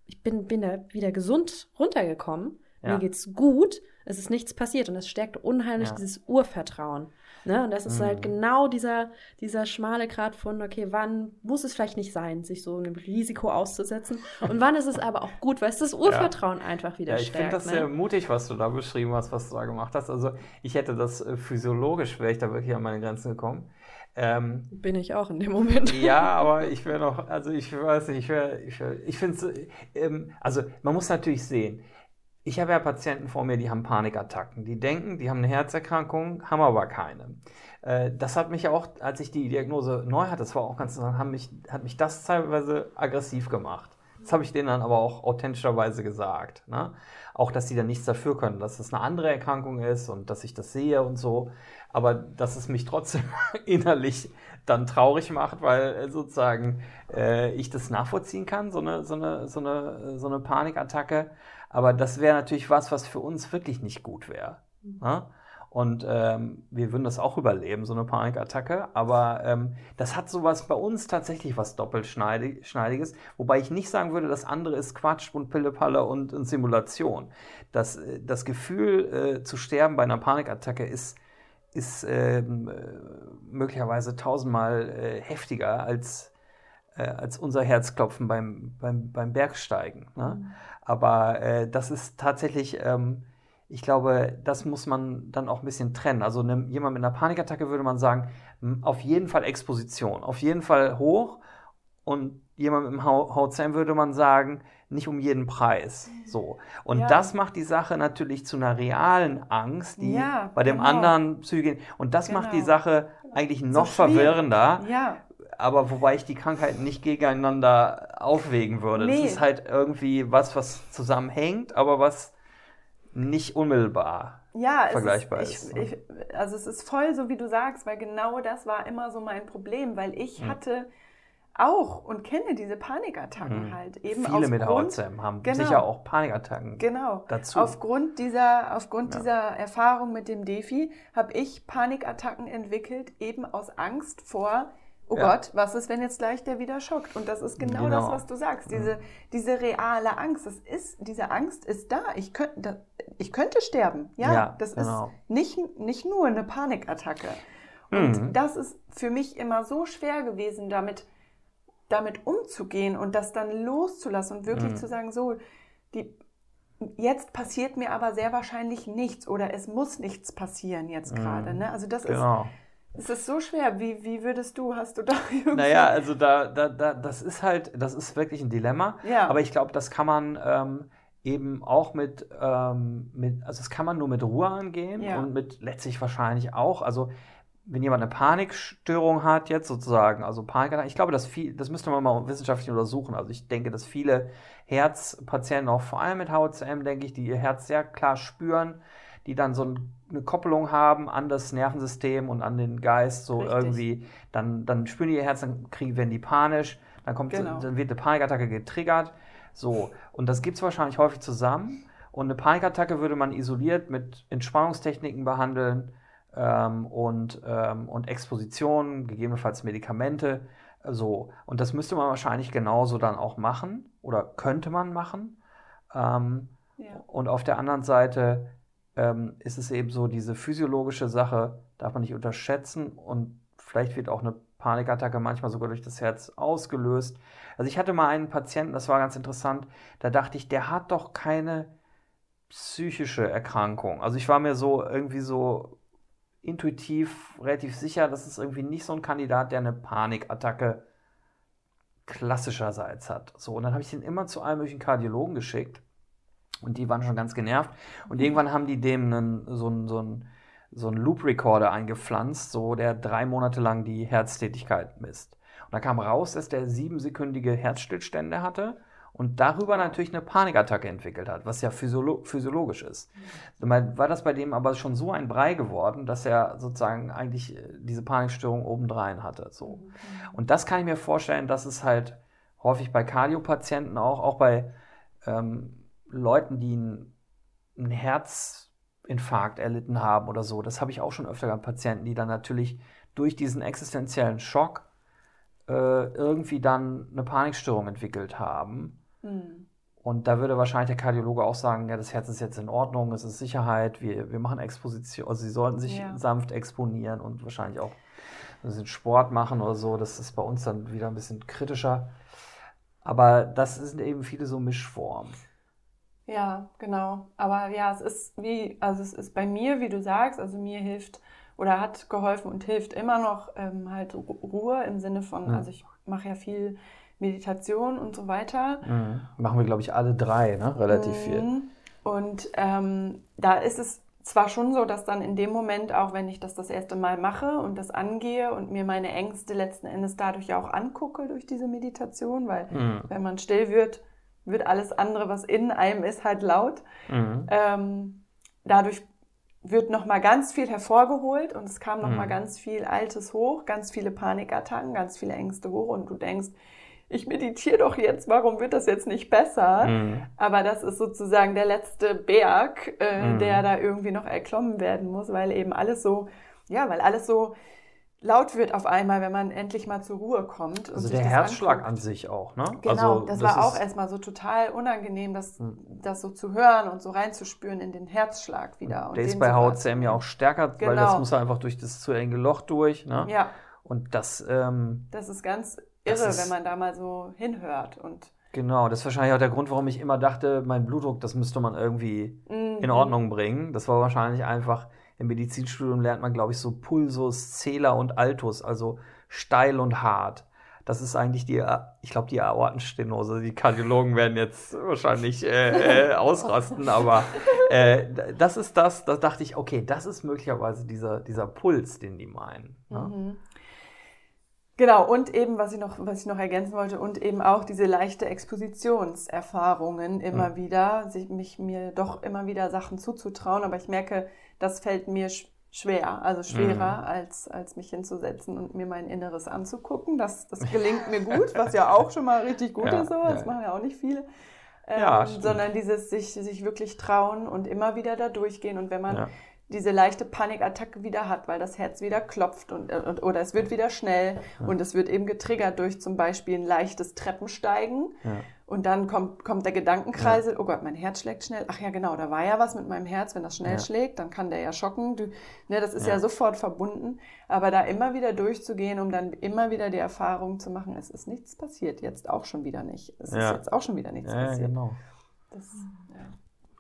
ich bin, bin da wieder gesund runtergekommen, ja. mir geht's gut es ist nichts passiert und es stärkt unheimlich ja. dieses Urvertrauen. Ne? Und das ist halt mhm. halt genau dieser, dieser schmale Grad von, okay, wann muss es vielleicht nicht sein, sich so einem Risiko auszusetzen und wann ist es aber auch gut, weil es das <laughs> Urvertrauen ja. einfach wieder ja, ich stärkt. Ich finde das ne? sehr mutig, was du da beschrieben hast, was du da gemacht hast. Also ich hätte das äh, physiologisch, wäre ich da wirklich an meine Grenzen gekommen. Ähm, Bin ich auch in dem Moment. <laughs> Ja, <laughs> aber ich wäre noch, also ich weiß nicht, ich, wär, ich, wär, ich finde es, ähm, also man muss natürlich sehen, ich habe ja Patienten vor mir, die haben Panikattacken. Die denken, die haben eine Herzerkrankung, haben aber keine. Äh, das hat mich auch, als ich die Diagnose neu hatte, das war auch ganz interessant, mich, hat mich das teilweise aggressiv gemacht. Das habe ich denen dann aber auch authentischerweise gesagt. Ne? Auch, dass sie dann nichts dafür können, dass es eine andere Erkrankung ist und dass ich das sehe und so. Aber dass es mich trotzdem <laughs> innerlich dann traurig macht, weil äh, sozusagen äh, ich das nachvollziehen kann, so eine, so eine, so eine, so eine Panikattacke. Aber das wäre natürlich was, was für uns wirklich nicht gut wäre. Mhm. Ne? Und ähm, wir würden das auch überleben, so eine Panikattacke. Aber ähm, das hat sowas bei uns tatsächlich was doppelschneidiges. Wobei ich nicht sagen würde, das andere ist Quatsch und Pillepalle und, und Simulation. Das, äh, das Gefühl äh, zu sterben bei einer Panikattacke ist, ist ähm, äh, möglicherweise tausendmal äh, heftiger als, äh, als unser Herzklopfen beim, beim, beim Bergsteigen. Ne? Mhm. Aber äh, das ist tatsächlich, ähm, ich glaube, das muss man dann auch ein bisschen trennen. Also ne, jemand mit einer Panikattacke würde man sagen, auf jeden Fall Exposition, auf jeden Fall hoch. Und jemand mit dem HCM würde man sagen, nicht um jeden Preis. So. Und ja. das macht die Sache natürlich zu einer realen Angst, die ja, bei dem genau. anderen Psyche. Und das genau. macht die genau. Sache eigentlich noch so verwirrender. Ja aber wobei ich die Krankheiten nicht gegeneinander aufwägen würde. Nee. Das ist halt irgendwie was, was zusammenhängt, aber was nicht unmittelbar ja, vergleichbar ist. ist. Ich, ich, also es ist voll so, wie du sagst, weil genau das war immer so mein Problem, weil ich hm. hatte auch und kenne diese Panikattacken hm. halt eben Viele mit HCM haben genau, sicher auch Panikattacken. Genau. Dazu. Aufgrund dieser aufgrund ja. dieser Erfahrung mit dem Defi habe ich Panikattacken entwickelt eben aus Angst vor oh ja. Gott, was ist, wenn jetzt gleich der wieder schockt? Und das ist genau, genau. das, was du sagst. Diese, diese reale Angst, das ist, diese Angst ist da. Ich könnte, ich könnte sterben. Ja, ja das genau. ist nicht, nicht nur eine Panikattacke. Und mhm. das ist für mich immer so schwer gewesen, damit, damit umzugehen und das dann loszulassen und wirklich mhm. zu sagen, so, die, jetzt passiert mir aber sehr wahrscheinlich nichts oder es muss nichts passieren jetzt mhm. gerade. Ne? Also das genau. ist es ist so schwer. Wie, wie würdest du, hast du da <laughs> irgendwie... Naja, also da, da, da, das ist halt, das ist wirklich ein Dilemma. Ja. Aber ich glaube, das kann man ähm, eben auch mit, ähm, mit, also das kann man nur mit Ruhe angehen ja. und mit letztlich wahrscheinlich auch, also wenn jemand eine Panikstörung hat jetzt sozusagen, also Panik, ich glaube, dass viel, das müsste man mal wissenschaftlich untersuchen. Also ich denke, dass viele Herzpatienten, auch vor allem mit HCM, denke ich, die ihr Herz sehr klar spüren, die dann so eine Koppelung haben an das Nervensystem und an den Geist, so Richtig. irgendwie, dann, dann spüren die ihr Herz, dann kriegen, werden die panisch, dann kommt, genau. dann wird eine Panikattacke getriggert. So, und das gibt es wahrscheinlich häufig zusammen. Und eine Panikattacke würde man isoliert mit Entspannungstechniken behandeln ähm, und, ähm, und Expositionen, gegebenenfalls Medikamente. So, und das müsste man wahrscheinlich genauso dann auch machen oder könnte man machen. Ähm, ja. Und auf der anderen Seite ähm, ist es eben so, diese physiologische Sache darf man nicht unterschätzen und vielleicht wird auch eine Panikattacke manchmal sogar durch das Herz ausgelöst. Also ich hatte mal einen Patienten, das war ganz interessant, da dachte ich, der hat doch keine psychische Erkrankung. Also ich war mir so irgendwie so intuitiv relativ sicher, das ist irgendwie nicht so ein Kandidat, der eine Panikattacke klassischerseits hat. So, und dann habe ich den immer zu allen möglichen Kardiologen geschickt. Und die waren schon ganz genervt. Und irgendwann haben die dem einen, so einen, so einen, so einen Loop-Recorder eingepflanzt, so der drei Monate lang die Herztätigkeit misst. Und da kam raus, dass der siebensekündige Herzstillstände hatte und darüber natürlich eine Panikattacke entwickelt hat, was ja physiolo physiologisch ist. Mhm. War das bei dem aber schon so ein Brei geworden, dass er sozusagen eigentlich äh, diese Panikstörung obendrein hatte. So. Mhm. Und das kann ich mir vorstellen, dass es halt häufig bei Kardiopatienten auch, auch bei ähm, Leuten, die einen, einen Herzinfarkt erlitten haben oder so, das habe ich auch schon öfter gehabt, Patienten, die dann natürlich durch diesen existenziellen Schock äh, irgendwie dann eine Panikstörung entwickelt haben. Mhm. Und da würde wahrscheinlich der Kardiologe auch sagen, ja, das Herz ist jetzt in Ordnung, es ist Sicherheit, wir, wir machen Exposition, also sie sollten sich ja. sanft exponieren und wahrscheinlich auch ein bisschen Sport machen oder so. Das ist bei uns dann wieder ein bisschen kritischer. Aber das sind eben viele so Mischformen. Ja, genau. Aber ja, es ist wie, also es ist bei mir, wie du sagst, also mir hilft oder hat geholfen und hilft immer noch ähm, halt Ruhe im Sinne von, mhm. also ich mache ja viel Meditation und so weiter. Mhm. Machen wir, glaube ich, alle drei, ne? Relativ mhm. viel. Und ähm, da ist es zwar schon so, dass dann in dem Moment, auch wenn ich das das erste Mal mache und das angehe und mir meine Ängste letzten Endes dadurch ja auch angucke durch diese Meditation, weil mhm. wenn man still wird, wird alles andere, was in einem ist, halt laut. Mhm. Ähm, dadurch wird nochmal ganz viel hervorgeholt und es kam nochmal mhm. ganz viel Altes hoch, ganz viele Panikattacken, ganz viele Ängste hoch und du denkst, ich meditiere doch jetzt, warum wird das jetzt nicht besser? Mhm. Aber das ist sozusagen der letzte Berg, äh, mhm. der da irgendwie noch erklommen werden muss, weil eben alles so, ja, weil alles so laut wird auf einmal, wenn man endlich mal zur Ruhe kommt. also der Herzschlag anguckt. an sich auch, ne? Genau, also, das, das, war auch erstmal so total unangenehm, das, hm. das so zu hören und so reinzuspüren in den Herzschlag wieder. Und der ist bei HCM ja auch stärker, genau. weil das muss einfach durch das zu enge Loch durch, ne? Ja. Und das... Ähm, das ist ganz irre, ist, wenn man da mal so hinhört und... Genau, das ist wahrscheinlich auch der Grund, warum ich immer dachte, mein Blutdruck, das müsste man irgendwie mhm. in Ordnung bringen. Das war wahrscheinlich einfach im Medizinstudium lernt man, glaube ich, so Pulsus, Zähler und Altus, also steil und hart. Das ist eigentlich die, ich glaube, die Aortenstenose. Die Kardiologen werden jetzt wahrscheinlich äh, äh, ausrasten, aber äh, das ist das, da dachte ich, okay, das ist möglicherweise dieser, dieser Puls, den die meinen. Ne? Mhm. Genau, und eben, was ich, noch, was ich noch ergänzen wollte, und eben auch diese leichte Expositionserfahrungen immer mhm. wieder, sich mich mir doch immer wieder Sachen zuzutrauen, aber ich merke, das fällt mir schwer, also schwerer, mhm. als, als mich hinzusetzen und mir mein Inneres anzugucken. Das, das gelingt mir gut, was ja auch schon mal richtig gut <laughs> ja, ist, so. das ja. machen ja auch nicht viele. Ähm, ja, sondern dieses sich, sich wirklich trauen und immer wieder da durchgehen. Und wenn man diese leichte Panikattacke wieder hat, weil das Herz wieder klopft und, und oder es wird wieder schnell und es wird eben getriggert durch zum Beispiel ein leichtes Treppensteigen. Und dann kommt, kommt der Gedankenkreisel, ja. oh Gott, mein Herz schlägt schnell. Ach ja, genau, da war ja was mit meinem Herz, wenn das schnell ja. schlägt, dann kann der ja schocken. Du, ne, das ist ja. ja. sofort verbunden. Aber da immer wieder durchzugehen, um dann immer wieder die Erfahrung zu machen, es ist nichts passiert, jetzt auch schon wieder nicht. Es ist jetzt auch schon wieder nichts passiert. Genau. Das,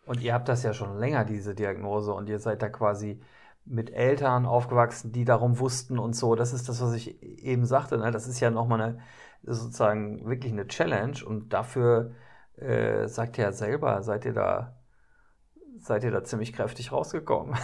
und ihr habt das ja schon länger, diese Diagnose, und ihr seid da quasi mit Eltern aufgewachsen, die darum wussten und so. Das ist das, was ich eben sagte. Ne? Das ist ja nochmal eine sozusagen wirklich eine Challenge und dafür äh, sagt ihr ja selber, seid ihr da, seid ihr da ziemlich kräftig rausgekommen.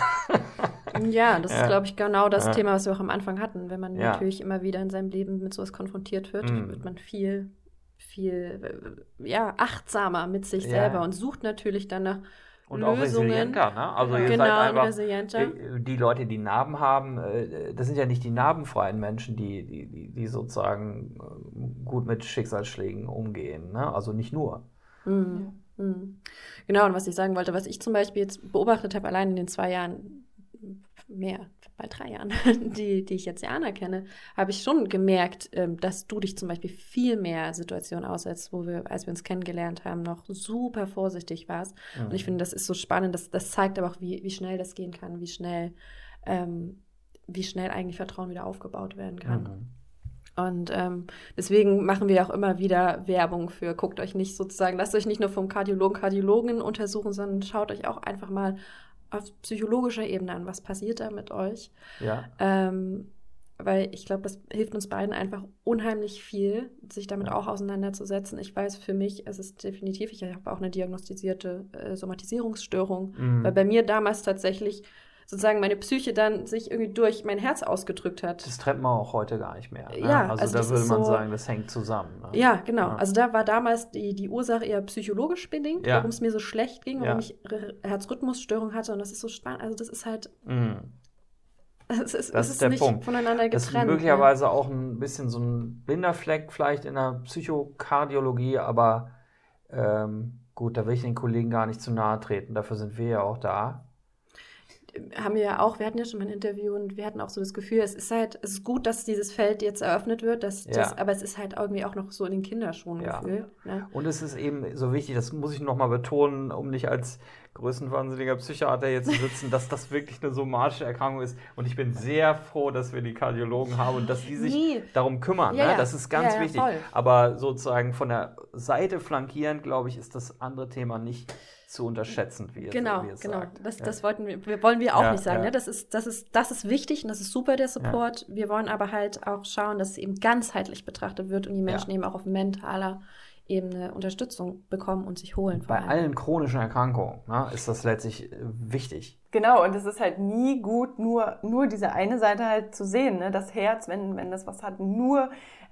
<laughs> ja, das ja. ist, glaube ich, genau das ja. Thema, was wir auch am Anfang hatten. Wenn man ja. natürlich immer wieder in seinem Leben mit sowas konfrontiert wird, mm. wird man viel, viel ja, achtsamer mit sich selber und sucht natürlich dann nach und Lösungen. auch resilienter, ne? Also ihr genau, seid einfach die, die, Leute, die Narben haben, äh, das sind ja nicht die narbenfreien Menschen, die, die, die sozusagen äh, gut mit Schicksalsschlägen umgehen, ne? Also nicht nur. Mhm. Mhm. Genau, und was ich sagen wollte, was ich zum Beispiel jetzt beobachtet habe, allein in den zwei Jahren, mehr, bald drei Jahren, <laughs> die, die ich jetzt Jana kenne, habe ich schon gemerkt, ähm, dass du dich zum Beispiel viel mehr Situationen aussetzt, wo wir, als wir uns kennengelernt haben, noch super vorsichtig warst. Mhm. Und ich finde, das ist so spannend, das, das zeigt aber auch, wie, wie schnell das gehen kann, wie schnell, ähm, wie schnell eigentlich Vertrauen wieder aufgebaut werden kann. Mhm. Und ähm, deswegen machen wir auch immer wieder Werbung für, guckt euch nicht sozusagen, lasst euch nicht nur vom Kardiologen, Kardiologin untersuchen, sondern schaut euch auch einfach mal auf psychologischer Ebene an, was passiert da mit euch. Ja. Ähm, weil ich glaube, das hilft uns beiden einfach unheimlich viel, sich damit ja. auch auseinanderzusetzen. Ich weiß für mich, es ist definitiv, ich habe auch eine diagnostizierte äh, Somatisierungsstörung, mhm. weil bei mir damals tatsächlich sozusagen meine Psyche dann sich irgendwie durch mein Herz ausgedrückt hat. Das trennt man auch heute gar nicht mehr. Ne? Ja, also, also da würde man so, sagen, das hängt zusammen. Ne? Ja, genau. Ja. Also da war damals die, die Ursache eher psychologisch bedingt, ja. warum es mir so schlecht ging, warum ich Herzrhythmusstörung hatte und das ist so spannend. Also das ist halt. Mhm. <laughs> Es ist, das es ist, der nicht Punkt. voneinander getrennt. Das ist ne? möglicherweise ja. auch ein bisschen so ein Blinderfleck vielleicht in der Psychokardiologie, aber ähm, gut, da will ich den Kollegen gar nicht zu nahe treten. Dafür sind wir ja auch da. Haben wir ja auch, wir hatten ja schon mal ein Interview und wir hatten auch so das Gefühl, es ist halt, es ist gut, dass dieses Feld jetzt eröffnet wird, dass ja. das, aber es ist halt irgendwie auch noch so in den Kinderschuhen ja. Gefühl. Ne? Und es ist eben so wichtig, das muss ich nochmal betonen, um nicht als größenwahnsinniger Psychiater jetzt zu sitzen, dass das wirklich eine somatische Erkrankung ist. Und ich bin sehr froh, dass wir die Kardiologen haben und dass die sich Nie. darum kümmern. Ja, ne? Das ist ganz wichtig. Voll. Aber sozusagen von der Seite flankierend, glaube ich, ist das andere Thema nicht zu unterschätzen, wie genau, wie genau. Sagt. Das, ja. das wollten wir, wollen wir auch ja, nicht sagen. Ja. Ne? Das, ist, das, ist, das ist wichtig und das ist super, der Support. Wir wollen aber halt auch schauen, dass es eben ganzheitlich betrachtet wird und die Menschen eben auch auf mentaler Ebene Unterstützung bekommen und sich holen. Bei allen chronischen Erkrankungen ne, ist das letztlich äh, wichtig. Genau, und es ist halt nie gut, nur, nur diese eine Seite halt zu sehen. Ne? Das Herz, wenn, wenn das was hat, nur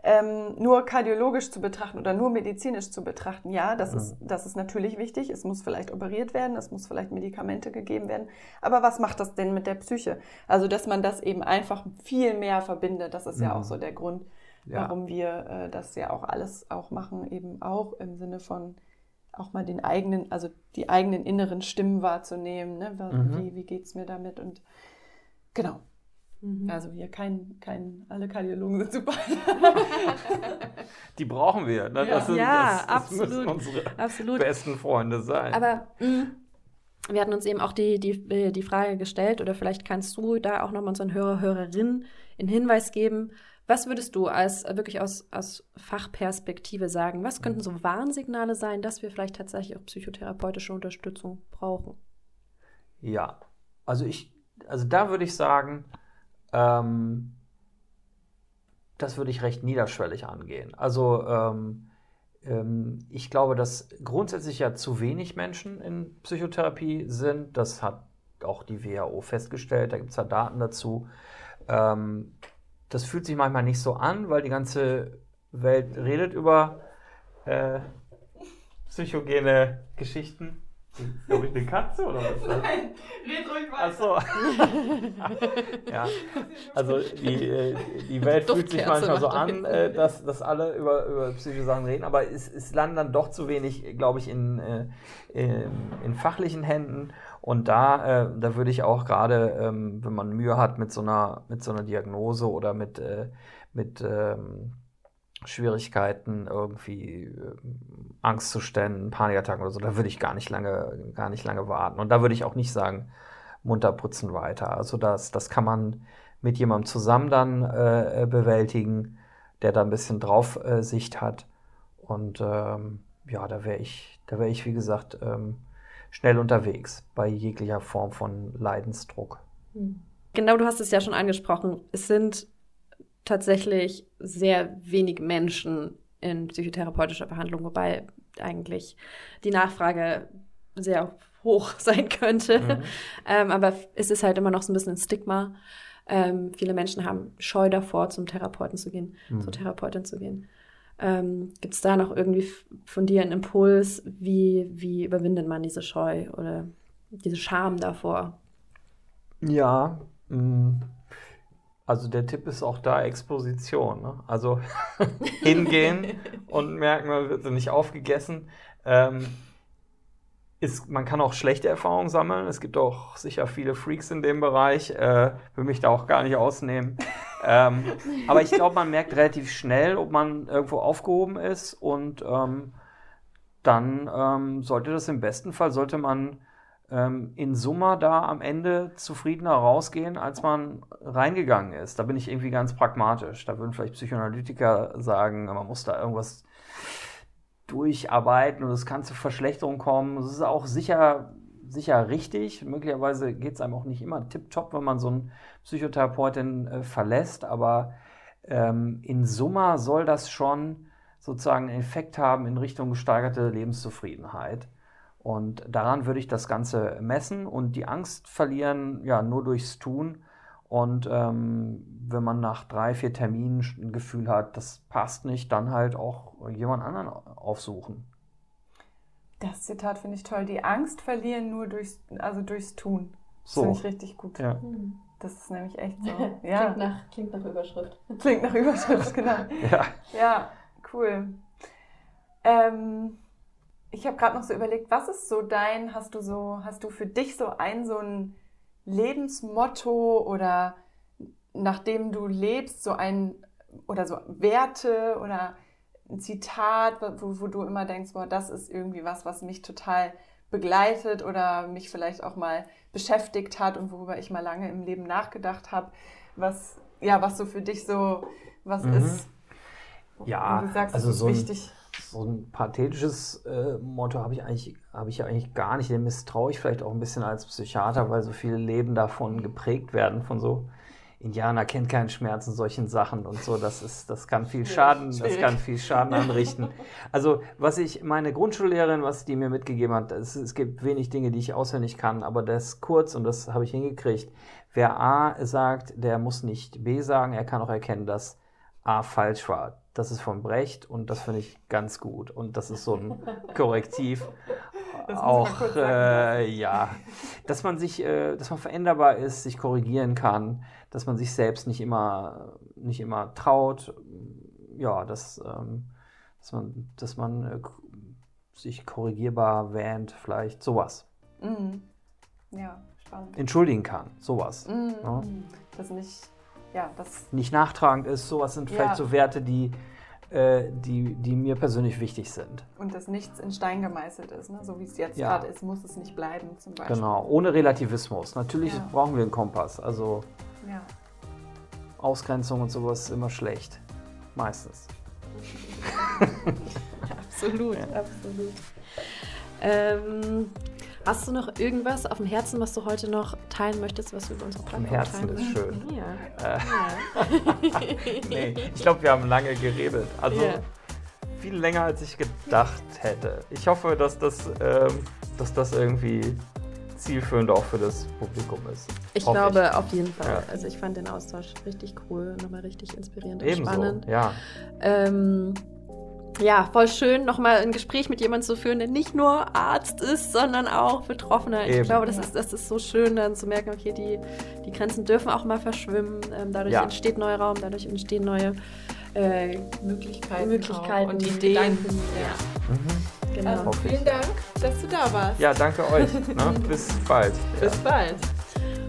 ähm, nur kardiologisch zu betrachten oder nur medizinisch zu betrachten, ja, das, mhm. ist, das ist natürlich wichtig. Es muss vielleicht operiert werden, es muss vielleicht Medikamente gegeben werden. Aber was macht das denn mit der Psyche? Also, dass man das eben einfach viel mehr verbindet, das ist mhm. ja auch so der Grund, ja. warum wir äh, das ja auch alles auch machen, eben auch im Sinne von auch mal den eigenen, also die eigenen inneren Stimmen wahrzunehmen. Ne? Mhm. Wie, wie geht es mir damit? Und genau. Mhm. Also hier kein, kein, alle Kardiologen sind super. <laughs> Die brauchen wir. Ne? Das, sind, ja, das, das absolut, müssen unsere absolut. besten Freunde sein. Aber mh, mm, wir hatten uns eben auch die, die, die Frage gestellt, oder vielleicht kannst du da auch nochmal unseren Hörer, Hörerinnen einen Hinweis geben. Was würdest du als wirklich aus, aus Fachperspektive sagen? Was könnten so Warnsignale sein, dass wir vielleicht tatsächlich auch psychotherapeutische Unterstützung brauchen? Ja, also ich, also da würde ich sagen, ähm, das würde ich recht niederschwellig angehen. Also ähm, ähm, ich glaube, dass grundsätzlich ja zu wenig Menschen in Psychotherapie sind. Das hat auch die WHO festgestellt. Da gibt es ja Daten dazu. Ähm, das fühlt sich manchmal nicht so an, weil die ganze Welt redet über äh, psychogene Geschichten. Glaube ich eine Katze oder was? <laughs> Nein, red ruhig weiter. Achso. <laughs> ja, also die, äh, die Welt fühlt sich manchmal so an, äh, dass, dass alle über, über psychische Sachen reden, aber es, es landen dann doch zu wenig, glaube ich, in, äh, in, in, fachlichen Händen. Und da, da würde ich auch gerade, ähm, wenn man Mühe hat mit so einer, mit so einer Diagnose oder mit, mit ähm, Schwierigkeiten, irgendwie äh, Angstzuständen, Panikattacken oder so, da würde ich gar nicht lange, gar nicht lange warten. Und da würde ich auch nicht sagen, munter putzen weiter. Also das, das kann man mit jemandem zusammen dann äh, bewältigen, der da ein bisschen drauf äh, Sicht hat. Und ähm, ja, da wäre ich, da wäre ich, wie gesagt, ähm, schnell unterwegs bei jeglicher Form von Leidensdruck. Hm. Genau, du hast es ja schon angesprochen. Es sind tatsächlich sehr wenig Menschen in psychotherapeutischer Behandlung, wobei eigentlich die Nachfrage sehr hoch <laughs> sein könnte. Mhm. ähm, aber es ist halt immer noch so ein bisschen ein Stigma. Ähm, viele Menschen haben Scheu davor, zum Therapeuten zu gehen, mhm. zur Therapeutin zu gehen. Ähm, Gibt es da noch irgendwie von dir einen Impuls, wie, wie überwindet man diese Scheu oder diese Scham davor? Ja, mm, also der Tipp ist auch da Exposition. Ne? Also <laughs> hingehen und merken, man wird nicht aufgegessen. Ähm, ist, man kann auch schlechte Erfahrungen sammeln. Es gibt auch sicher viele Freaks in dem Bereich. Äh, will mich da auch gar nicht ausnehmen. ähm, aber ich glaube, man merkt relativ schnell, ob man irgendwo aufgehoben ist. Und ähm, dann ähm, sollte das im besten Fall, sollte man ähm, in Summe da am Ende zufriedener rausgehen, als man reingegangen ist. Da bin ich irgendwie ganz pragmatisch. Da würden vielleicht Psychoanalytiker sagen, man muss da irgendwas durcharbeiten und es kann zu Verschlechterungen kommen. Das ist auch sicher, sicher richtig. Möglicherweise geht es einem auch nicht immer tipptopp, wenn man so einen Psychotherapeutin äh, verlässt, aber ähm, in Summe soll das schon sozusagen einen Effekt haben in Richtung gesteigerte Lebenszufriedenheit. Und daran würde ich das Ganze messen und die Angst verlieren, ja, nur durchs Tun. Und ähm, wenn man nach drei, vier Terminen ein Gefühl hat, das passt nicht, dann halt auch jemand anderen aufsuchen. Das Zitat finde ich toll. Die Angst verlieren nur durchs, also durchs Tun. Das so. finde ich richtig gut. Ja. Hm. Das ist nämlich echt so. <laughs> Ja. klingt, nach, klingt nach Überschrift. Klingt nach Überschrift, <laughs> genau. ja. ja, cool. Ähm, ich habe gerade noch so überlegt, was ist so dein, hast du so, hast du für dich so ein so ein Lebensmotto oder nachdem du lebst, so ein oder so Werte oder ein Zitat, wo, wo du immer denkst, boah, das ist irgendwie was, was mich total begleitet oder mich vielleicht auch mal beschäftigt hat und worüber ich mal lange im Leben nachgedacht habe, was ja, was so für dich so was mhm. ist. Ja, sagst, also so ein, so ein pathetisches äh, Motto habe ich eigentlich habe ich ja eigentlich gar nicht. Dem misstraue ich vielleicht auch ein bisschen als Psychiater, weil so viele Leben davon geprägt werden von so Indianer kennt keinen Schmerz in solchen Sachen und so. Das ist, das kann viel Schaden, das kann viel Schaden anrichten. Also was ich meine Grundschullehrerin, was die mir mitgegeben hat, es, es gibt wenig Dinge, die ich auswendig kann, aber das kurz und das habe ich hingekriegt. Wer A sagt, der muss nicht B sagen. Er kann auch erkennen, dass A falsch war. Das ist von Brecht und das finde ich ganz gut. Und das ist so ein Korrektiv. <laughs> auch äh, ja, dass man sich, äh, dass man veränderbar ist, sich korrigieren kann, dass man sich selbst nicht immer, nicht immer traut. Ja, dass, ähm, dass man, dass man äh, sich korrigierbar wähnt, vielleicht sowas. Mhm. Ja, spannend. Entschuldigen kann, sowas. Mhm. Ja. Das nicht ja, das nicht nachtragend ist. Sowas sind vielleicht ja. so Werte, die, äh, die, die mir persönlich wichtig sind. Und dass nichts in Stein gemeißelt ist, ne? so wie es jetzt ja. gerade ist, muss es nicht bleiben zum Beispiel. Genau, ohne Relativismus. Natürlich brauchen wir einen Kompass. Also Ausgrenzung und sowas ist immer schlecht. Meistens. <laughs> absolut, absolut. Ähm, Hast du noch irgendwas auf dem Herzen, was du heute noch teilen möchtest, was du über unsere Plattform Herzen teilen ist schön. Ja. Äh, <laughs> ja. nee, ich glaube, wir haben lange geredet. Also yeah. viel länger, als ich gedacht hätte. Ich hoffe, dass das, ähm, dass das irgendwie zielführend auch für das Publikum ist. Ich Hoffe glaube ich. auf jeden Fall. Ja. Also ich fand den Austausch richtig cool, nochmal richtig inspirierend und Ebenso, spannend. Ja. Ähm, ja, voll schön, nochmal ein Gespräch mit jemandem zu führen, der nicht nur Arzt ist, sondern auch Betroffener. Eben. Ich glaube, das ist, das ist so schön, dann zu merken, okay, die, die Grenzen dürfen auch mal verschwimmen. Ähm, dadurch ja. entsteht neuer Raum, dadurch entstehen neue äh, Möglichkeiten, Möglichkeiten und Ideen. Gedanken. Ja. Mhm. Genau. Also, vielen Dank, dass du da warst. Ja, danke euch. <laughs> Ne? Bis bald. Bis ja. bald.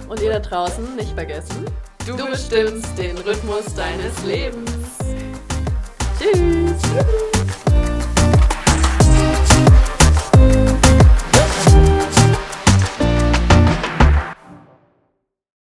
Und ihr da draußen, nicht vergessen, du, du bestimmst den Rhythmus deines Lebens. Tschüss.